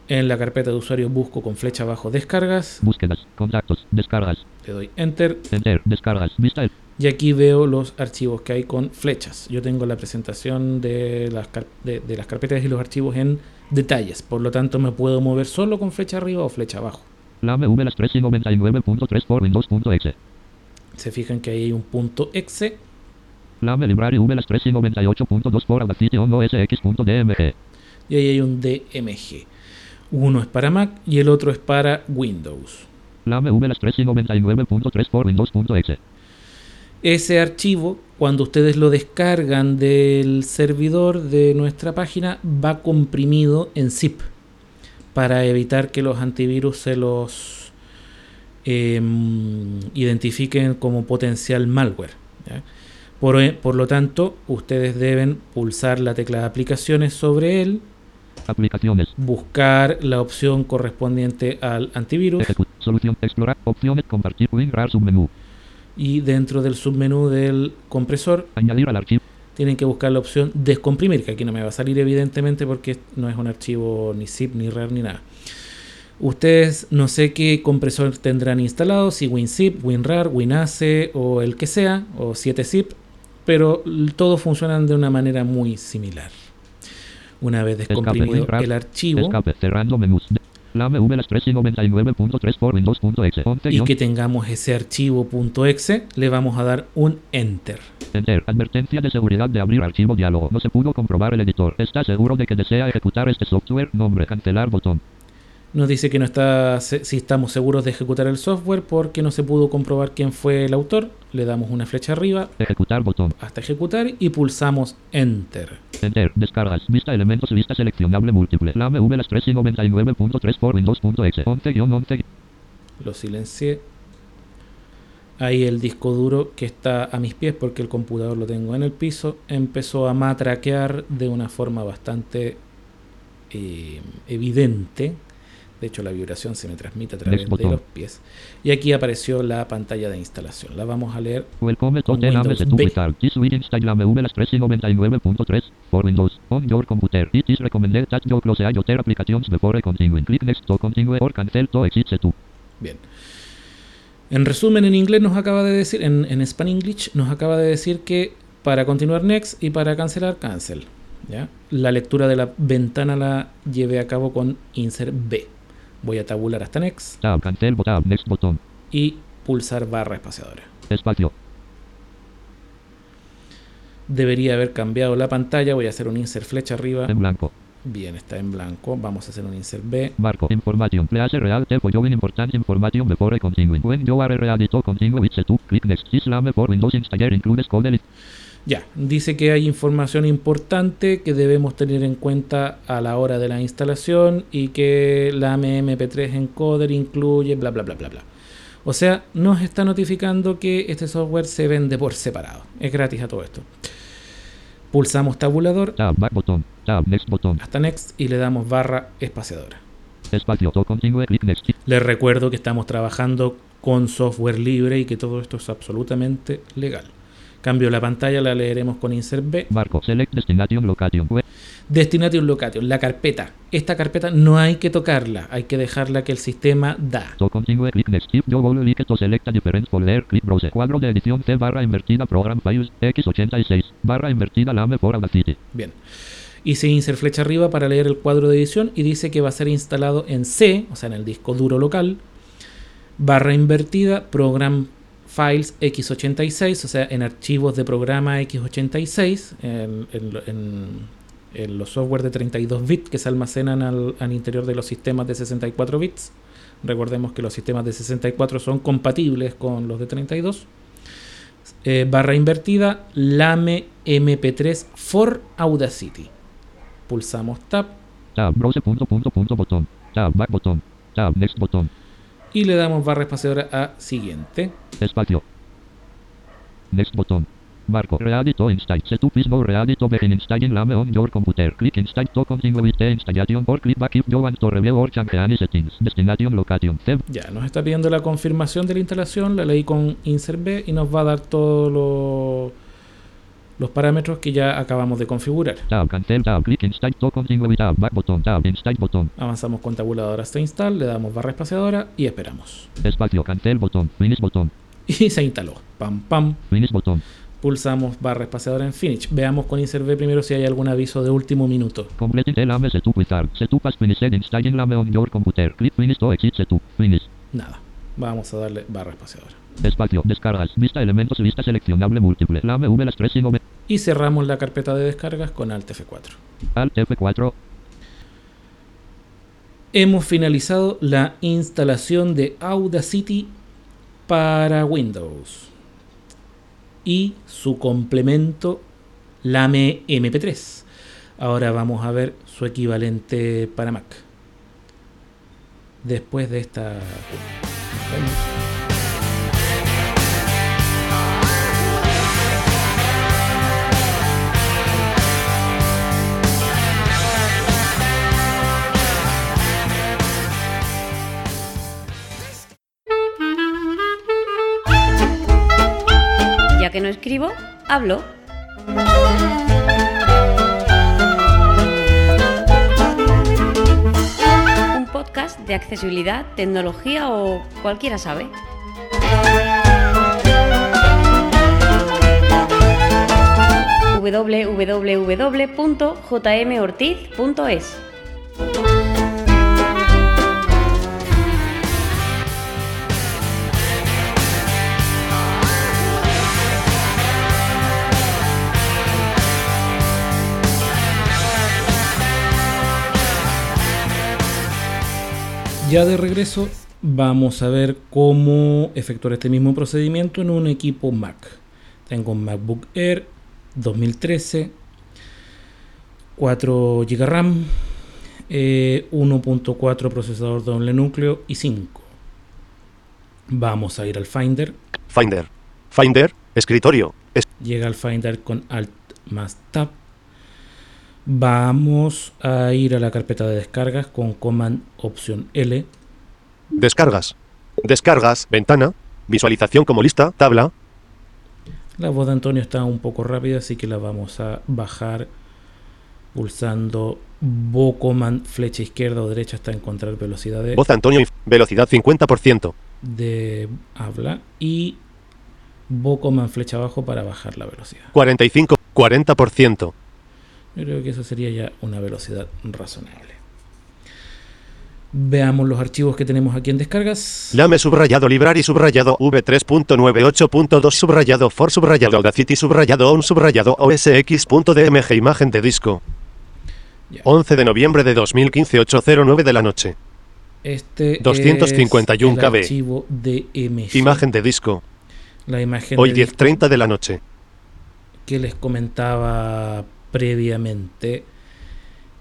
En la carpeta de usuario busco con flecha abajo descargas, Búsquedas. Contactos. Descargas. le doy enter Enter. Descargas. Vista el y aquí veo los archivos que hay con flechas. Yo tengo la presentación de las, de, de las carpetas y los archivos en detalles, por lo tanto me puedo mover solo con flecha arriba o flecha abajo. Lame V las 3 y 99.3 por Windows.exe. Se fijan que ahí hay un punto exe Lame V las 3 y 98.2 por Audacity y ahí hay un DMG. Uno es para Mac y el otro es para Windows. Lame V las 3 y 99.3 por Windows.exe. Ese archivo, cuando ustedes lo descargan del servidor de nuestra página, va comprimido en zip para evitar que los antivirus se los em, identifiquen como potencial malware. ¿ya? Por, por lo tanto, ustedes deben pulsar la tecla de aplicaciones sobre él, Aplicaciones. buscar la opción correspondiente al antivirus. Solución. Explorar. Opciones. Compartir. WinRAR submenú. y dentro del submenú del compresor Añadir al archivo. tienen que buscar la opción descomprimir, que aquí no me va a salir evidentemente porque no es un archivo ni zip, ni RAR, ni nada. Ustedes no sé qué compresor tendrán instalado, si WinZip, WinRAR, WinAce o el que sea, o 7zip, pero todos funcionan de una manera muy similar. Una vez descomprimido el archivo Escape. Cerrando menús. De- Lame V las 3 y 99.3 por Windows.exe. 11 y que tengamos ese archivo .exe, le vamos a dar un enter. Enter. Advertencia de seguridad de abrir archivo diálogo. No se pudo comprobar el editor. ¿Está seguro de que desea ejecutar este software? Nombre. Cancelar botón. Nos dice que no está si estamos seguros de ejecutar el software porque no se pudo comprobar quién fue el autor. Le damos una flecha arriba Ejecutar botón. hasta ejecutar y pulsamos enter. Enter. Descargas. Vista elementos. Vista seleccionable múltiple. Lame V las 3 y 99.3 por Windows.exe. 11-11. Lo silencié. Ahí el disco duro que está a mis pies porque el computador lo tengo en el piso empezó a matraquear de una forma bastante eh, evidente. De hecho la vibración se me transmite a través de los pies. Y aquí apareció la pantalla de instalación. La vamos a leer Welcome to Windows Setup B. Install. This will install Lame V las 3 y 99.3 for Windows on your computer. It is recommended that you close all your applications before continuing. Click next to continue or cancel to exit setup. Bien. En resumen, en inglés nos acaba de decir, en, en Span English nos acaba de decir que para continuar next y para cancelar cancel. ¿ya? La lectura de la ventana la llevé a cabo con insert B. Voy a tabular hasta next Tab. Cancel. Tab. Next botón. y pulsar barra espaciadora. Espacio. Debería haber cambiado la pantalla. Voy a hacer un insert flecha arriba. En blanco. Bien, está en blanco. Vamos a hacer un insert B. Marco. Information. Please real tell for showing important information before continuing. When you are ready to continue with setup, click next. This Lame for Windows installer includes code. Ya, dice que hay información importante que debemos tener en cuenta a la hora de la instalación y que la MP3 encoder incluye bla bla bla bla bla. O sea, nos está notificando que este software se vende por separado. Es gratis a todo esto. Pulsamos tabulador Tab. Back botón. Tab. Next botón. hasta next y le damos barra espaciadora. Espacio. To continue. Click next. Les recuerdo que estamos trabajando con software libre y que todo esto es absolutamente legal. Cambio la pantalla, la leeremos con insert B. Marco. Select destination location. Web. Destination Location, la carpeta. Esta carpeta no hay que tocarla, hay que dejarla que el sistema da. To continue, click next. If you like to select a different folder, click browse. Cuadro de edición C barra invertida program files x86 barra invertida lame for Audacity. Bien. Hice insert flecha arriba para leer el cuadro de edición y dice que va a ser instalado en C, o sea, en el disco duro local, barra invertida, program files x86, o sea, en archivos de programa x86, en, en lo- en- en los software de 32 bits que se almacenan al, interior de los sistemas de 64 bits. Recordemos que los sistemas de 64 son compatibles con los de 32. Eh, barra invertida, lame mp3 for Audacity. Pulsamos tab Tab, browse punto punto punto botón. Tab, back botón. Tab, next botón. Y le damos barra espaciadora a siguiente. Espacio. Next botón. Marco. Ready to install. Setup is now ready to begin installing Lame on your computer. Click install to continue with the installation or click back if you want to review or change any settings. Destination location. C Ya, nos está pidiendo la confirmación de la instalación, la leí con insert B y nos va a dar todo lo, los parámetros que ya acabamos de configurar. Tab, cancel, tab, click install token single tab, back botón, tab, install botón, Avanzamos con tabulador hasta install, le damos barra espaciadora y esperamos. espacio, cancel botón, finish botón, Y se instaló. Pam, pam. finish botón, Pulsamos barra espaciadora en Finish. Veamos con Insert V primero si hay algún aviso de último minuto. Nada. Vamos a darle barra espaciadora. espacio, descargas, vista elementos, vista seleccionable múltiple, lame v las 3 sin Y cerramos la carpeta de descargas con Alt F4. alt F4, Hemos finalizado la instalación de Audacity para Windows y su complemento Lame MP3. Ahora vamos a ver su equivalente para Mac. Después de esta... Ya que no escribo, hablo. Podcast de accesibilidad, tecnología o cualquiera sabe. www.jmortiz.es Ya de regreso vamos a ver cómo efectuar este mismo procedimiento en un equipo Mac. Tengo un MacBook Air 2013, 4 GB RAM, eh, 1.4 procesador doble núcleo y 5. Vamos a ir al Finder. Finder. Finder, escritorio. Es- Llega al Finder con Alt más Tab. Vamos a ir a la carpeta de descargas con Command Opción L. descargas. Descargas, ventana. Visualización como lista, tabla. La voz de Antonio está un poco rápida, así que la vamos a bajar pulsando Bo Command flecha izquierda o derecha hasta encontrar velocidad de, Voz Antonio, velocidad 50%. de habla y Bo Command flecha abajo para bajar la velocidad. 45, 40%. Yo creo que eso sería ya una velocidad razonable. Veamos los archivos que tenemos aquí en descargas. Lame subrayado library subrayado v3.98.2 subrayado for subrayado audacity subrayado on subrayado osx.dmg imagen de disco. Ya. 11 de noviembre de 2015 809 de la noche. Este 251 es el KB. archivo DMG. Imagen de disco. La imagen Hoy de disco 10.30 de la noche. que les comentaba previamente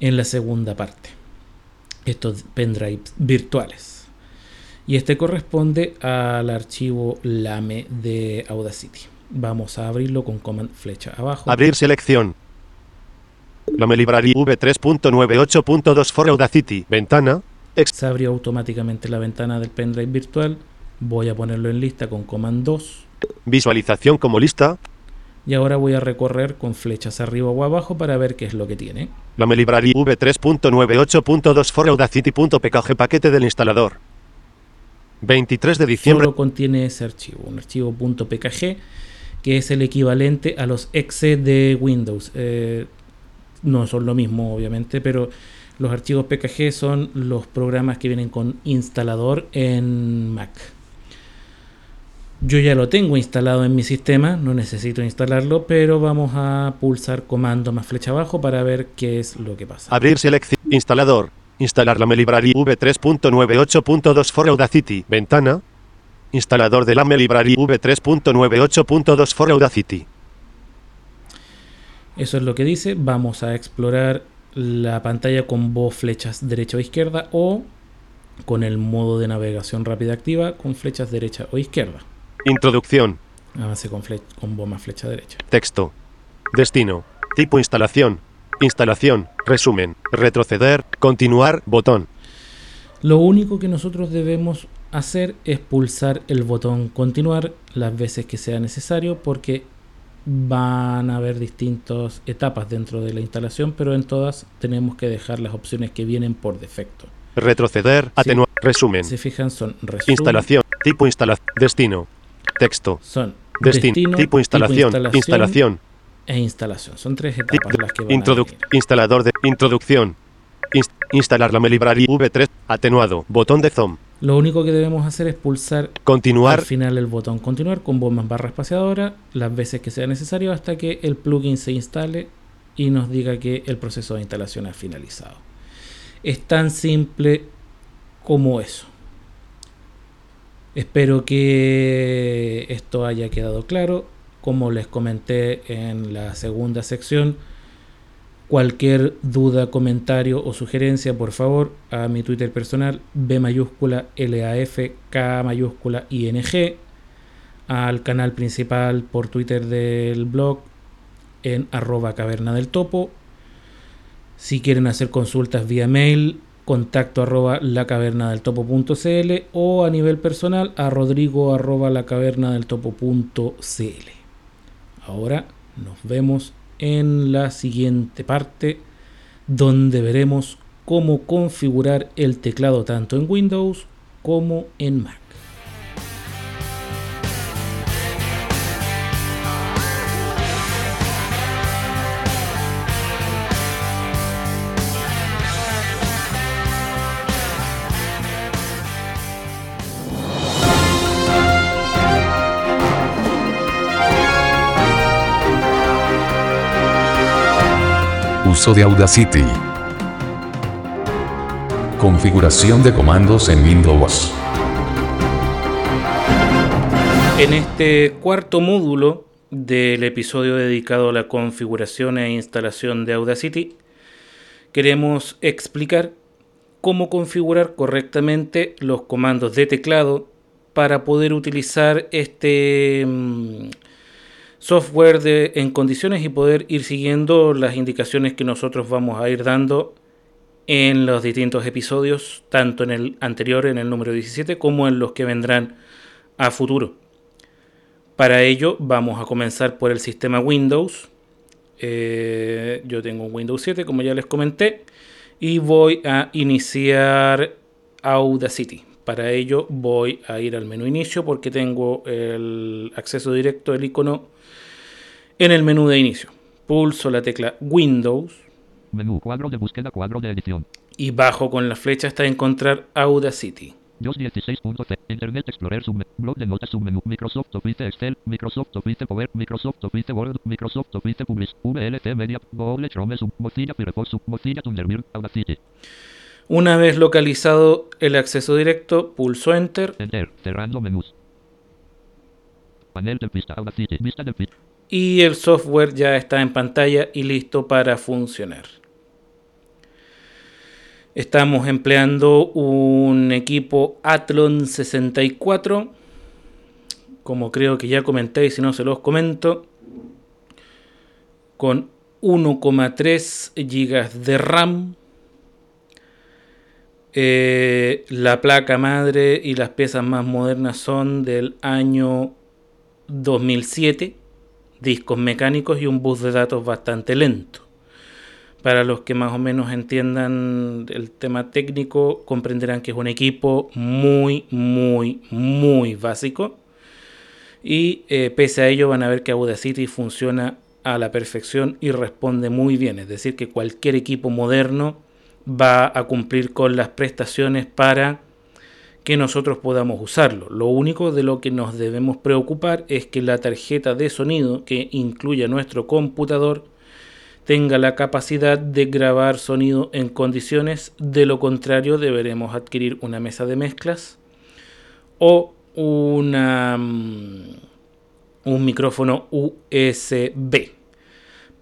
en la segunda parte. Estos pendrives virtuales. Y este corresponde al archivo LAME de Audacity. Vamos a abrirlo con command flecha abajo. Abrir selección. Lame library v3.98.2 for audacity. Ventana. Se abrió automáticamente la ventana del pendrive virtual. Voy a ponerlo en lista con command 2. Visualización como lista. Y ahora voy a recorrer con flechas arriba o abajo para ver qué es lo que tiene. Lame library v3.98.2 for audacity.pkg paquete del instalador. 23 de diciembre. Solo contiene ese archivo, un archivo .pkg que es el equivalente a los exe de Windows. Eh, no son lo mismo, obviamente, pero los archivos PKG son los programas que vienen con instalador en Mac. Yo ya lo tengo instalado en mi sistema, no necesito instalarlo, pero vamos a pulsar comando más flecha abajo para ver qué es lo que pasa. Abrir selección. Instalador. Instalar Lame Library v3.98.2 for Audacity. Ventana. Instalador de Lame Library v3.98.2 for Audacity. Eso es lo que dice. Vamos a explorar la pantalla con voz flechas derecha o izquierda o con el modo de navegación rápida activa con flechas derecha o izquierda. Introducción. Avance con, fle- con más flecha derecha. Texto. Destino. Tipo instalación. Instalación. Resumen. Retroceder. Continuar. Botón. Lo único que nosotros debemos hacer es pulsar el botón continuar las veces que sea necesario porque van a haber distintas etapas dentro de la instalación, pero en todas tenemos que dejar las opciones que vienen por defecto. Retroceder. Atenuar. Resumen. Si se fijan, son resumen, Instalación. Tipo instalación. Destino. Texto. son Destino. tipo instalación. Instalación. e instalación. Son tres etapas las que van Introduc- a instalador de introducción. Inst- instalar la Melibrary V3. Atenuado. Botón de zoom. Lo único que debemos hacer es pulsar Continuar. al final el botón continuar con bomba en barra espaciadora las veces que sea necesario hasta que el plugin se instale y nos diga que el proceso de instalación ha finalizado. Es tan simple como eso. Espero que esto haya quedado claro. Como les comenté en la segunda sección, cualquier duda, comentario o sugerencia, por favor, a mi Twitter personal, B mayúscula, LAF, K mayúscula, ING, al canal principal por Twitter del blog en arroba caverna del topo. Si quieren hacer consultas vía mail, contacto arroba lacavernadeltopo.cl o a nivel personal a rodrigo arroba lacavernadeltopo.cl. Ahora nos vemos en la siguiente parte donde veremos cómo configurar el teclado tanto en Windows como en Mac. De Audacity. Configuración de comandos en Windows. En este cuarto módulo del episodio dedicado a la configuración e instalación de Audacity, queremos explicar cómo configurar correctamente los comandos de teclado para poder utilizar este mm, software de- en condiciones y poder ir siguiendo las indicaciones que nosotros vamos a ir dando en los distintos episodios, tanto en el anterior, en el número 17, como en los que vendrán a futuro. Para ello vamos a comenzar por el sistema Windows. Eh, yo tengo un Windows 7, como ya les comenté, y voy a iniciar Audacity. Para ello voy a ir al menú inicio porque tengo el acceso directo, el icono en el menú de inicio. Pulso la tecla Windows. Menú, cuadro de búsqueda, cuadro de edición. y bajo con la flecha hasta encontrar Audacity. JOS 16.c, Internet Explorer, subme- blog de notas, submenú, Microsoft Office Excel, Microsoft Office Power, Microsoft Office Word, Microsoft Office Publish, VLC Media, Google Chrome, sub, Mozilla Firefox, sub, Mozilla Thunderbird, Audacity, Una vez localizado el acceso directo, pulso Enter. Enter, cerrando menús. Panel de pista, Audacity, vista del pista. Y el software ya está en pantalla y listo para funcionar. Estamos empleando un equipo Athlon 64, como creo que ya comenté y si no se los comento, con 1,3 GB de RAM. Eh, la placa madre y las piezas más modernas son del año 2007 discos mecánicos y un bus de datos bastante lento. Para los que más o menos entiendan el tema técnico, comprenderán que es un equipo muy, muy, muy básico. Y eh, pese a ello van a ver que Audacity funciona a la perfección y responde muy bien. Es decir, que cualquier equipo moderno va a cumplir con las prestaciones para que nosotros podamos usarlo. Lo único de lo que nos debemos preocupar es que la tarjeta de sonido que incluya nuestro computador tenga la capacidad de grabar sonido en condiciones, de lo contrario deberemos adquirir una mesa de mezclas o una, mm, un micrófono USB.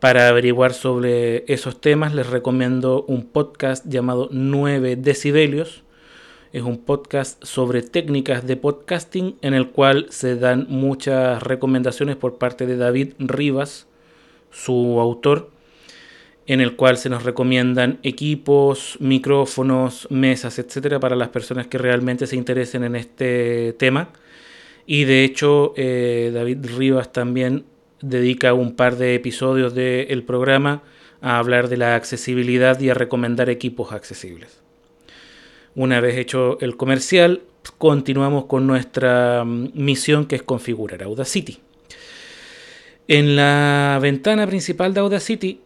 Para averiguar sobre esos temas les recomiendo un podcast llamado 9 decibelios es un podcast sobre técnicas de podcasting en el cual se dan muchas recomendaciones por parte de David Rivas, su autor, en el cual se nos recomiendan equipos, micrófonos, mesas, etcétera, para las personas que realmente se interesen en este tema. Y de hecho, eh, David Rivas también dedica un par de episodios del programa a hablar de la accesibilidad y a recomendar equipos accesibles. Una vez hecho el comercial, continuamos con nuestra mm, misión que es configurar Audacity. En la ventana principal de Audacity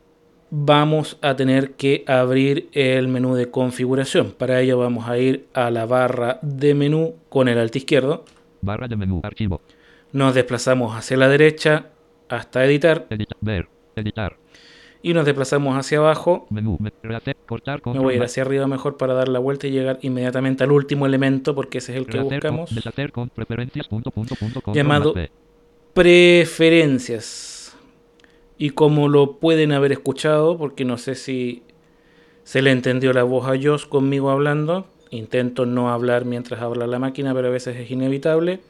vamos a tener que abrir el menú de configuración. Para ello vamos a ir a la barra de menú con el alt izquierdo. Barra de menú. Archivo. Nos desplazamos hacia la derecha hasta editar Editar. Ver. Editar. Y nos desplazamos hacia abajo. Menú. Me. Cortar. Voy a ir hacia arriba mejor para dar la vuelta y llegar inmediatamente al último elemento porque ese es el que buscamos. deshacer con preferencias. Punto, punto, punto, control Llamado- preferencias. Y como lo pueden haber escuchado, porque no sé si se le entendió la voz a Josh conmigo hablando, intento no hablar mientras habla la máquina, pero a veces es inevitable.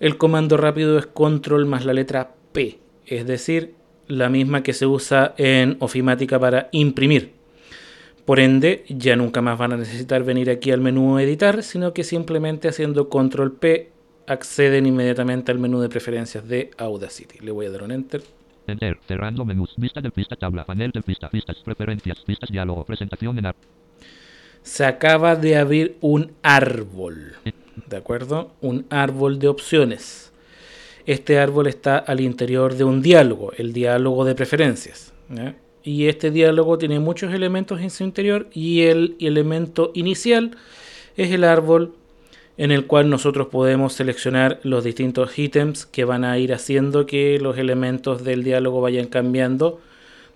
El comando rápido es control más la letra P, es decir, la misma que se usa en ofimática para imprimir. Por ende, ya nunca más van a necesitar venir aquí al menú editar, sino que simplemente haciendo control P acceden inmediatamente al menú de preferencias de Audacity. Le voy a dar un enter. Enter. Cerrando menús. Vista pista tabla. Panel pista. Pistas. Preferencias. Diálogo. Presentación en Se acaba de abrir un árbol, ¿de acuerdo? Un árbol de opciones. Este árbol está al interior de un diálogo, el diálogo de preferencias. Y este diálogo tiene muchos elementos en su interior y el elemento inicial es el árbol en el cual nosotros podemos seleccionar los distintos ítems que van a ir haciendo que los elementos del diálogo vayan cambiando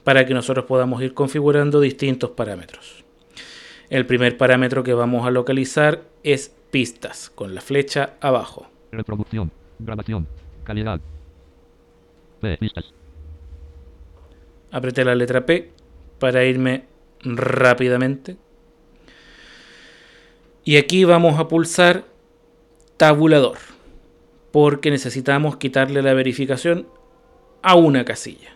para que nosotros podamos ir configurando distintos parámetros. El primer parámetro que vamos a localizar es pistas, con la flecha abajo. Reproducción. Grabación. Calidad. Apreté la letra P para irme rápidamente. Y aquí vamos a pulsar tabulador, porque necesitamos quitarle la verificación a una casilla.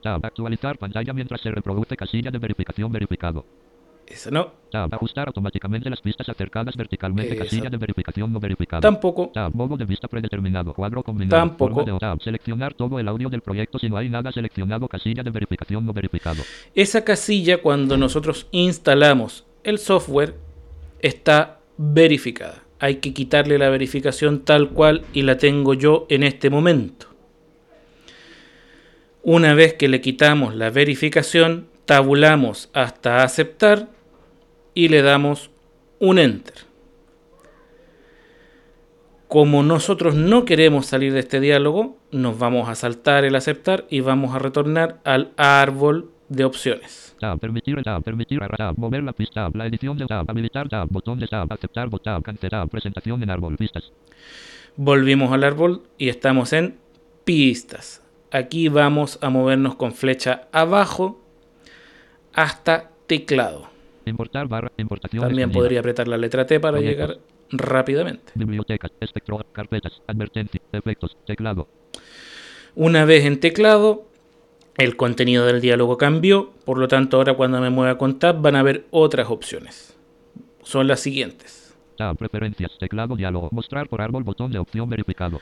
Tab. Actualizar pantalla mientras se reproduce casilla de verificación verificado. Esa no, Tab. Ajustar automáticamente las pistas acercadas verticalmente. Esa. Casilla de verificación no verificado. tampoco. Tab. Modo de vista predeterminado. Cuadro combinado. Tampoco. De Tab. Seleccionar todo el audio del proyecto si no hay nada seleccionado. Casilla de verificación no verificado. Esa casilla cuando nosotros instalamos el software está verificada. Hay que quitarle la verificación tal cual y la tengo yo en este momento. Una vez que le quitamos la verificación, tabulamos hasta aceptar y le damos un enter. Como nosotros no queremos salir de este diálogo, nos vamos a saltar el aceptar y vamos a retornar al árbol de opciones. Tab. Permitir el tab. Permitir arra- tab. Mover la pista. La edición del tab. Habilitar tab. Botón de tab. Aceptar bot tab. Cancelar. Presentación en árbol. Pistas. Volvimos al árbol y estamos en pistas. Aquí vamos a movernos con flecha abajo hasta teclado. Importar barra. También podría apretar la letra T para Proyectos. llegar rápidamente. Bibliotecas. Espectro. Carpetas. Advertencia. Efectos. Teclado. Una vez en teclado, el contenido del diálogo cambió, por lo tanto ahora cuando me mueva con Tab van a ver otras opciones. Son las siguientes. Tab. Preferencias. Teclado. Diálogo. Mostrar por árbol. Botón de opción verificado.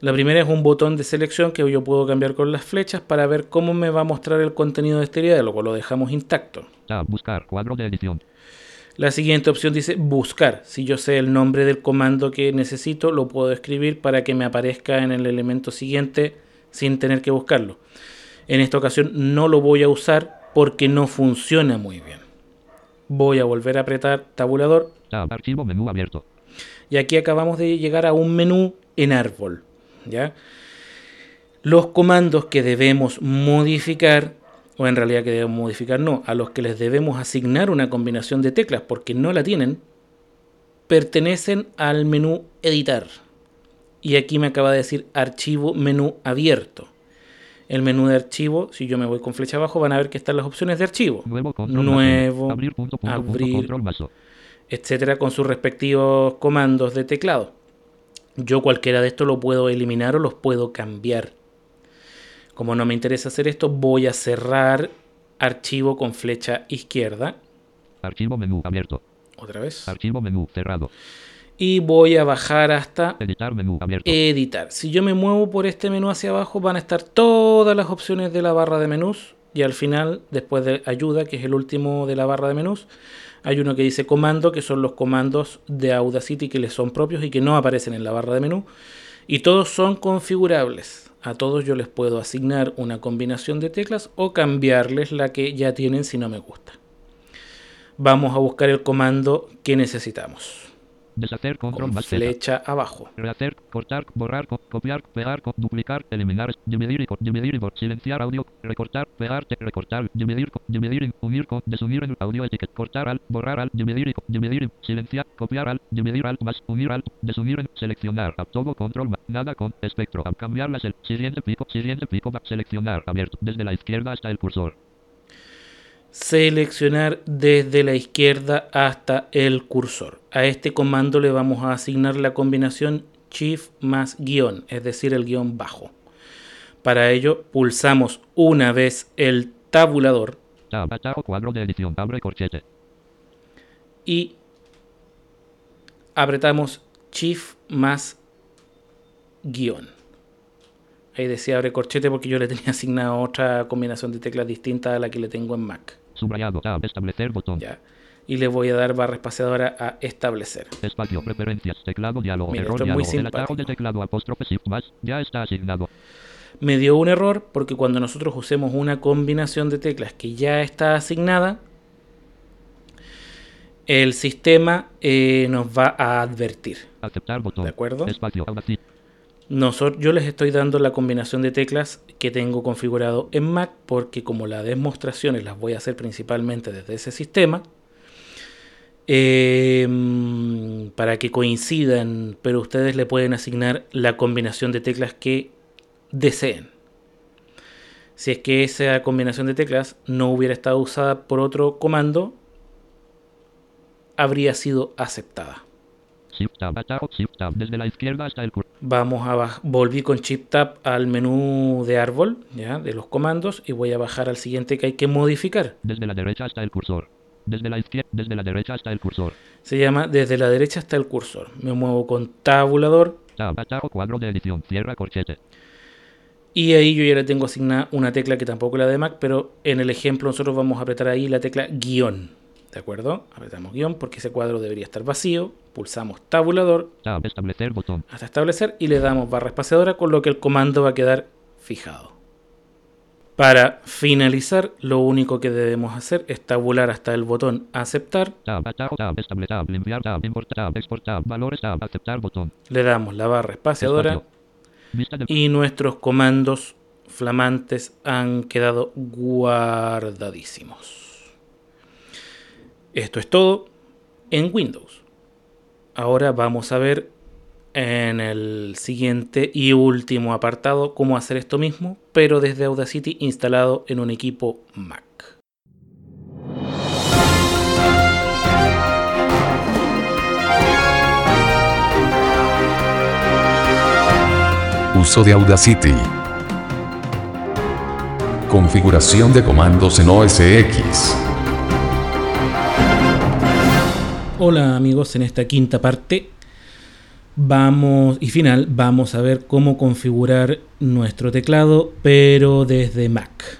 La primera es un botón de selección que yo puedo cambiar con las flechas para ver cómo me va a mostrar el contenido de este diálogo. Lo dejamos intacto. Buscar. Cuadro de edición. La siguiente opción dice buscar. Si yo sé el nombre del comando que necesito, lo puedo escribir para que me aparezca en el elemento siguiente sin tener que buscarlo. En esta ocasión no lo voy a usar porque no funciona muy bien. Voy a volver a apretar tabulador Tab. Archivo. Menú abierto. y aquí acabamos de llegar a un menú en árbol. ¿Ya? Los comandos que debemos modificar, o en realidad que debemos modificar no, a los que les debemos asignar una combinación de teclas porque no la tienen, pertenecen al menú editar. Y aquí me acaba de decir archivo menú abierto. El menú de archivo, si yo me voy con flecha abajo, van a ver que están las opciones de archivo. Nuevo control. Nuevo, mazo. Abrir. Punto, punto, punto, abrir. control mazo. etcétera, con sus respectivos comandos de teclado. Yo cualquiera de estos lo puedo eliminar o los puedo cambiar. Como no me interesa hacer esto, voy a cerrar archivo con flecha izquierda. Archivo menú abierto. Otra vez. Archivo menú cerrado. y voy a bajar hasta Editar menú abierto. editar. Si yo me muevo por este menú hacia abajo van a estar todas las opciones de la barra de menús y al final, después de ayuda, que es el último de la barra de menús, hay uno que dice comando, que son los comandos de Audacity que les son propios y que no aparecen en la barra de menú. Y todos son configurables. A todos yo les puedo asignar una combinación de teclas o cambiarles la que ya tienen si no me gusta. Vamos a buscar el comando que necesitamos. Deshacer control Con más Z. flecha abajo. Rehacer, cortar, borrar, co- copiar, pegar, co- duplicar, eliminar, dividir co- dividir silenciar audio, recortar, pegar, recortar, dividir, dividir, unir, con, desunir en audio etiquet, cortar al, borrar al, dividir dividir, silenciar, copiar al, dividir al, más, unir al, desunir en, seleccionar, a todo control, nada con, espectro, cambiar las, el, siguiente pico, siguiente pico, seleccionar, abierto, desde la izquierda hasta el cursor. Seleccionar desde la izquierda hasta el cursor. A este comando le vamos a asignar la combinación Shift más guion, es decir, el guion bajo. Para ello pulsamos una vez el tabulador Tab, atajo cuadro de edición, abre corchete. y apretamos Shift más guion. Ahí decía abre corchete porque yo le tenía asignada otra combinación de teclas distinta a la que le tengo en Mac. Subrayado, tab, establecer botón. Ya. Y le voy a dar barra espaciadora a establecer. Espacio, preferencias, teclado, diálogo, Mira, error, esto es muy diálogo. El atajo de teclado apóstrofe shift más ya está asignado. me dio un error porque cuando nosotros usemos una combinación de teclas que ya está asignada, el sistema eh, nos va a advertir. Aceptar botón. ¿De acuerdo? Espacio, Yo les estoy dando la combinación de teclas que tengo configurado en Mac porque como las demostraciones las voy a hacer principalmente desde ese sistema, eh, para que coincidan, pero ustedes le pueden asignar la combinación de teclas que deseen. Si es que esa combinación de teclas no hubiera estado usada por otro comando, habría sido aceptada. Shift tab, atajo, shift tab. Desde la izquierda hasta el cursor. Vamos a volví con Shift Tab al menú de árbol, ya, de los comandos y voy a bajar al siguiente que hay que modificar. Desde la derecha hasta el cursor. Desde la izquierda, desde la derecha hasta el cursor. Se llama desde la derecha hasta el cursor. Me muevo con tabulador Tab, cuadro de edición, cierra corchete. y ahí yo ya le tengo asignada una tecla que tampoco es la de Mac, pero en el ejemplo nosotros vamos a apretar ahí la tecla guion. ¿De acuerdo? Apretamos guion porque ese cuadro debería estar vacío. Pulsamos tabulador Tab, establecer botón. hasta establecer y le damos barra espaciadora con lo que el comando va a quedar fijado. Para finalizar, lo único que debemos hacer es tabular hasta el botón aceptar, Tab, tab, valores, botón. le damos la barra espaciadora Espacio. Y nuestros comandos flamantes han quedado guardadísimos. Esto es todo en Windows. Ahora vamos a ver en el siguiente y último apartado cómo hacer esto mismo, pero desde Audacity instalado en un equipo Mac. Uso de Audacity. Configuración de comandos en OS X. Hola amigos, en esta quinta parte vamos y final vamos a ver cómo configurar nuestro teclado pero desde Mac.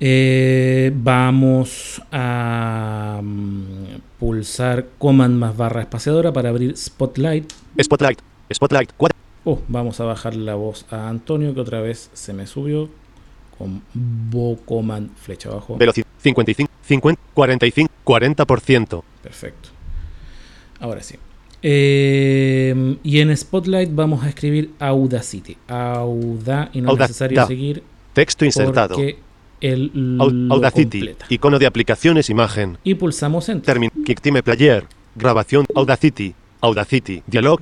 Eh, vamos a mm, pulsar Command más barra espaciadora para abrir Spotlight. Spotlight. Spotlight. 4. Oh, vamos a bajar la voz a Antonio que otra vez se me subió con Bo Command flecha abajo. Velocidad. 55. 50. 45. 40%. Perfecto. Ahora sí. Eh, y en Spotlight vamos a escribir Audacity. Auda y no es necesario da. seguir Texto insertado. lo Audacity. completa. Icono de aplicaciones imagen. Y pulsamos Enter. Termin. Kicktime Player. Grabación. Audacity. Audacity. Dialog.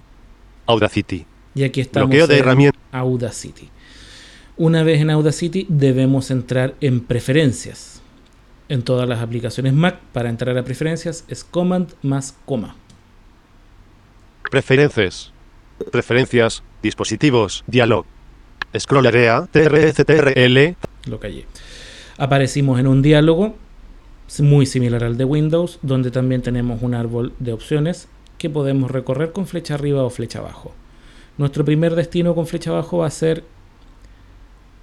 Audacity. Y aquí estamos Bloqueo de en herramientas. Audacity. Una vez en Audacity debemos entrar en preferencias. En todas las aplicaciones Mac, para entrar a preferencias es Command más coma. Preferencias. Preferencias. Dispositivos. Dialog. Scroll area. TRCTRL. Lo callé. Aparecimos en un diálogo muy similar al de Windows, donde también tenemos un árbol de opciones que podemos recorrer con flecha arriba o flecha abajo. Nuestro primer destino con flecha abajo va a ser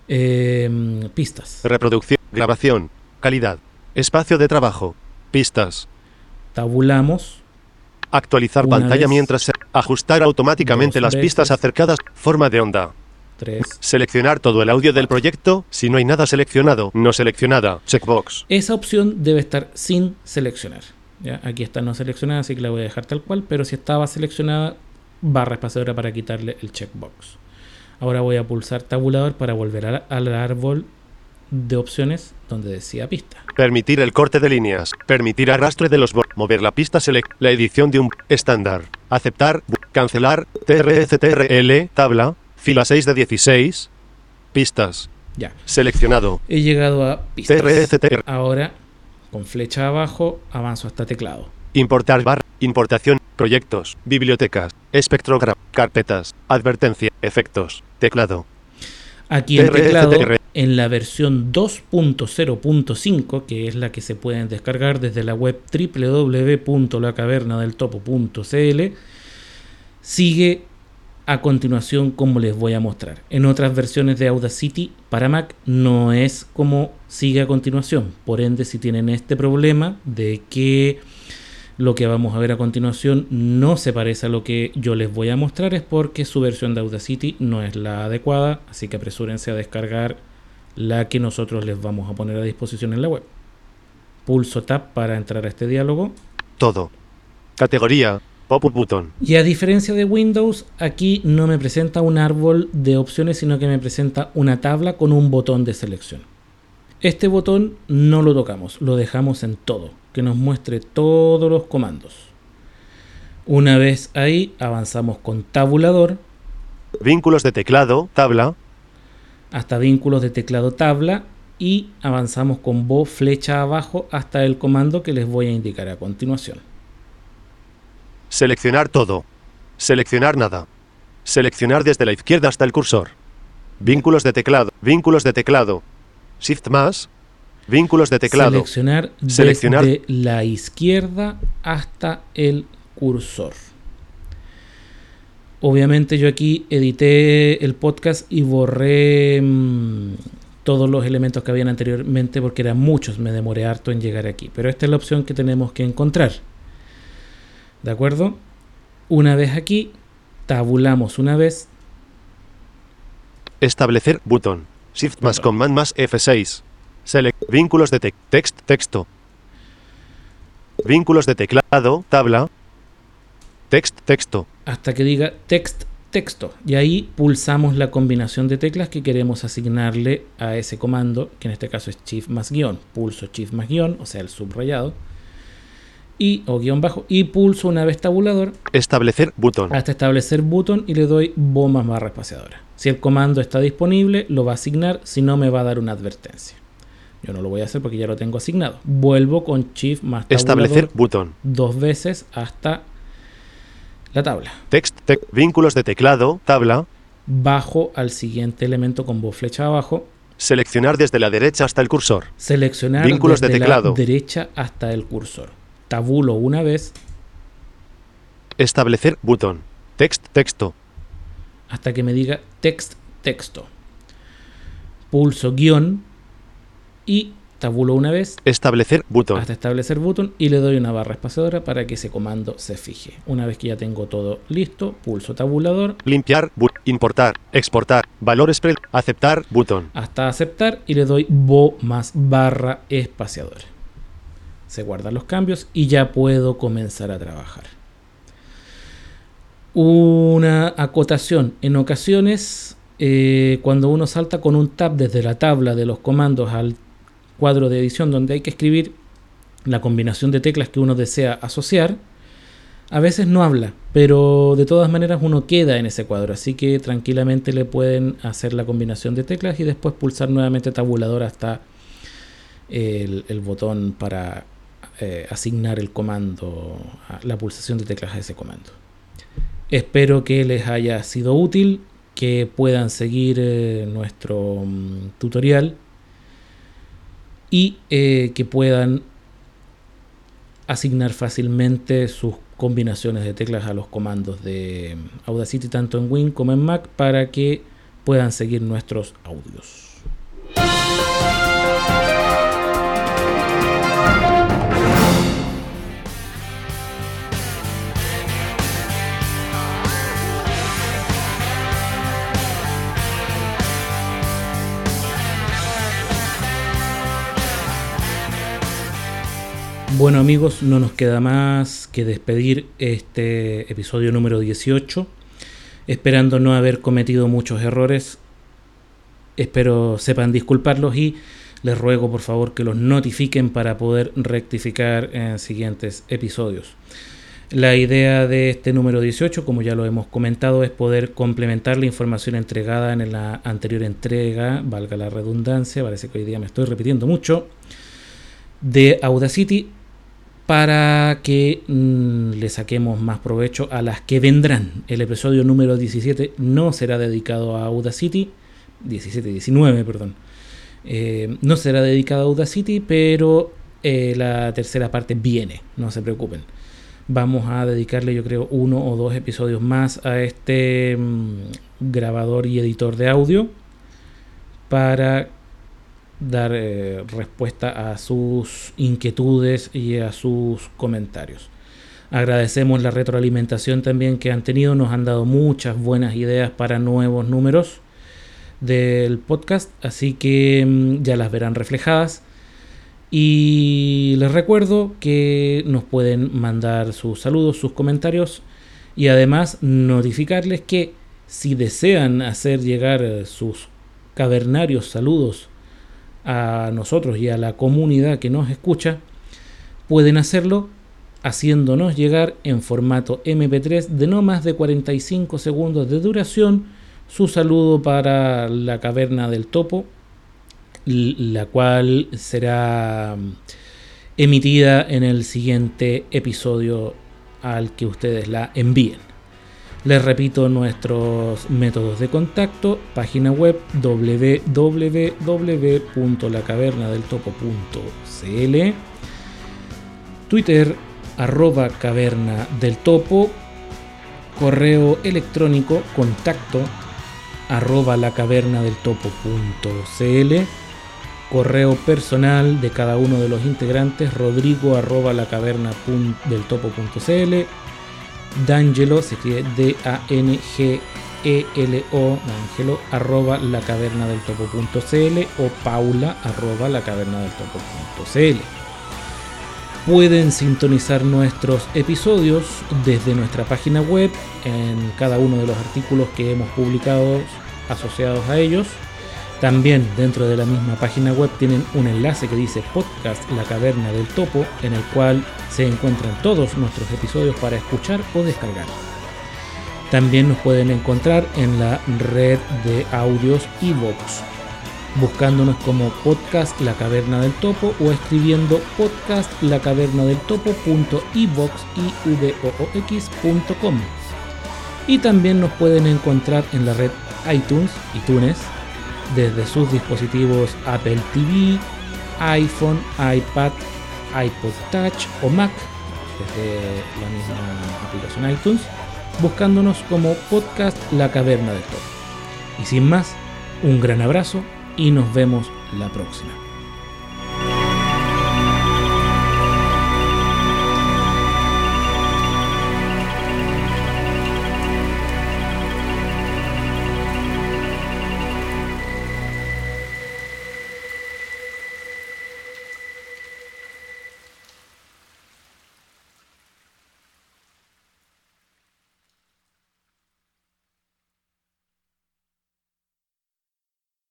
eh, pistas. Reproducción. Grabación. Calidad. Espacio de trabajo. Pistas. Tabulamos Actualizar Una pantalla vez. mientras se... Ajustar automáticamente Dos las pistas acercadas. Forma de onda. 3. Seleccionar todo el audio del proyecto. Si no hay nada seleccionado, no seleccionada. Checkbox. Esa opción debe estar sin seleccionar. ¿ya? Aquí está no seleccionada, así que la voy a dejar tal cual, pero si estaba seleccionada, barra espaciadora para quitarle el checkbox. Ahora voy a pulsar tabulador para volver al, al árbol de opciones donde decía pista. Permitir el corte de líneas. Permitir arrastre de los bordes. Mover la pista select. La edición de un estándar. Aceptar. Cancelar. TRCTRL. Tabla. Fila 6 de 16. Pistas. Ya, Seleccionado. he llegado a pistas. TRCTR. Ahora, con flecha abajo, avanzo hasta teclado. Importar barra. Importación. Proyectos. Bibliotecas. Espectrograma. Carpetas. Advertencia. Efectos. Teclado. Aquí en teclado, en la versión 2.0.5, que es la que se pueden descargar desde la web www.lacavernadeltopo.cl, sigue a continuación como les voy a mostrar. En otras versiones de Audacity para Mac no es como sigue a continuación. Por ende, si tienen este problema de que lo que vamos a ver a continuación no se parece a lo que yo les voy a mostrar es porque su versión de Audacity no es la adecuada, así que apresúrense a descargar la que nosotros les vamos a poner a disposición en la web. Pulso Tab para entrar a este diálogo Todo. Categoría. Pop-up button. y a diferencia de Windows, aquí no me presenta un árbol de opciones, sino que me presenta una tabla con un botón de selección. Este botón no lo tocamos, lo dejamos en todo, que nos muestre todos los comandos. Una vez ahí, avanzamos con tabulador Vínculos de teclado. Tabla. Hasta vínculos de teclado tabla y avanzamos con voz flecha abajo hasta el comando que les voy a indicar a continuación. Seleccionar todo. Seleccionar nada. Seleccionar desde la izquierda hasta el cursor. Vínculos de teclado. Vínculos de teclado. Shift más. Vínculos de teclado. Seleccionar, Seleccionar. desde la izquierda hasta el cursor. Obviamente yo aquí edité el podcast y borré mm, todos los elementos que habían anteriormente porque eran muchos, me demoré harto en llegar aquí. Pero esta es la opción que tenemos que encontrar. ¿De acuerdo? Una vez aquí, tabulamos una vez, Establecer botón. Shift más command más F6. Select. Vínculos de tec- text. Texto. Vínculos de teclado. Tabla. Text. Texto. Hasta que diga text texto y ahí pulsamos la combinación de teclas que queremos asignarle a ese comando que en este caso es shift más guion pulso shift más guion o sea el subrayado y o guion bajo y pulso una vez tabulador Establecer botón. hasta establecer botón y le doy bo más barra espaciadora si el comando está disponible lo va a asignar si no me va a dar una advertencia yo no lo voy a hacer porque ya lo tengo asignado vuelvo con shift más tabulador Establecer botón. dos veces hasta la tabla Text. tec- Vínculos de teclado. Tabla. bajo al siguiente elemento con voz flecha abajo, Seleccionar desde la derecha hasta el cursor. seleccionar Vínculos de desde teclado. la derecha hasta el cursor. Tabulo una vez Establecer botón. Text. Texto. hasta que me diga text texto. Pulso guion y tabulo una vez Establecer botón. hasta establecer botón y le doy una barra espaciadora para que ese comando se fije. Una vez que ya tengo todo listo, pulso tabulador Limpiar. Importar. Exportar. Valores pre. Aceptar. Botón. hasta aceptar y le doy bo más barra espaciadora. Se guardan los cambios y ya puedo comenzar a trabajar. Una acotación. En ocasiones, eh, cuando uno salta con un tab desde la tabla de los comandos al cuadro de edición donde hay que escribir la combinación de teclas que uno desea asociar, a veces no habla, pero de todas maneras uno queda en ese cuadro, así que tranquilamente le pueden hacer la combinación de teclas y después pulsar nuevamente tabulador hasta el, botón para eh, asignar el comando, la pulsación de teclas a ese comando. Espero que les haya sido útil, que puedan seguir eh, nuestro mm, tutorial y eh, que puedan asignar fácilmente sus combinaciones de teclas a los comandos de Audacity tanto en Win como en Mac para que puedan seguir nuestros audios. Bueno amigos, no nos queda más que despedir este episodio número 18, esperando no haber cometido muchos errores. Espero sepan disculparlos y les ruego por favor que los notifiquen para poder rectificar en siguientes episodios. La idea de este número 18, como ya lo hemos comentado, es poder complementar la información entregada en la anterior entrega, valga la redundancia, parece que hoy día me estoy repitiendo mucho, de Audacity para que mm, le saquemos más provecho a las que vendrán. El episodio número 17 no será dedicado a Audacity, 17, 19, perdón. Eh, no será dedicado a Audacity, pero eh, la tercera parte viene, no se preocupen. Vamos a dedicarle, yo creo, uno o dos episodios más a este mm, grabador y editor de audio para dar eh, respuesta a sus inquietudes y a sus comentarios. Agradecemos la retroalimentación también que han tenido, nos han dado muchas buenas ideas para nuevos números del podcast, así que mm, ya las verán reflejadas. Y les recuerdo que nos pueden mandar sus saludos, sus comentarios y además notificarles que si desean hacer llegar eh, sus cavernarios saludos a nosotros y a la comunidad que nos escucha, pueden hacerlo haciéndonos llegar en formato MP3 de no más de 45 segundos de duración su saludo para la caverna del topo, la cual será mm, emitida en el siguiente episodio al que ustedes la envíen. Les repito nuestros métodos de contacto, página web www.lacavernadeltopo.cl, Twitter arroba caverna del correo electrónico contacto arroba lacavernadeltopo.cl, correo personal de cada uno de los integrantes rodrigo arroba lacaverna.deltopo.cl D'Angelo, se escribe D-A-N-G-E-L-O, D'Angelo, arroba la caverna del topo.cl o paula arroba la caverna del topo.cl. Pueden sintonizar nuestros episodios desde nuestra página web en cada uno de los artículos que hemos publicado asociados a ellos también dentro de la misma página web tienen un enlace que dice podcast La Caverna del Topo, en el cual se encuentran todos nuestros episodios para escuchar o descargar. También nos pueden encontrar en la red de audios Evox, buscándonos como podcast La Caverna del Topo o escribiendo podcast la caverna del topo.evox.com. Y también nos pueden encontrar en la red iTunes, iTunes desde sus dispositivos Apple TV, iPhone, iPad, iPod Touch o Mac, desde la misma aplicación iTunes, buscándonos como podcast La Caverna del Top. Y sin más, un gran abrazo y nos vemos la próxima.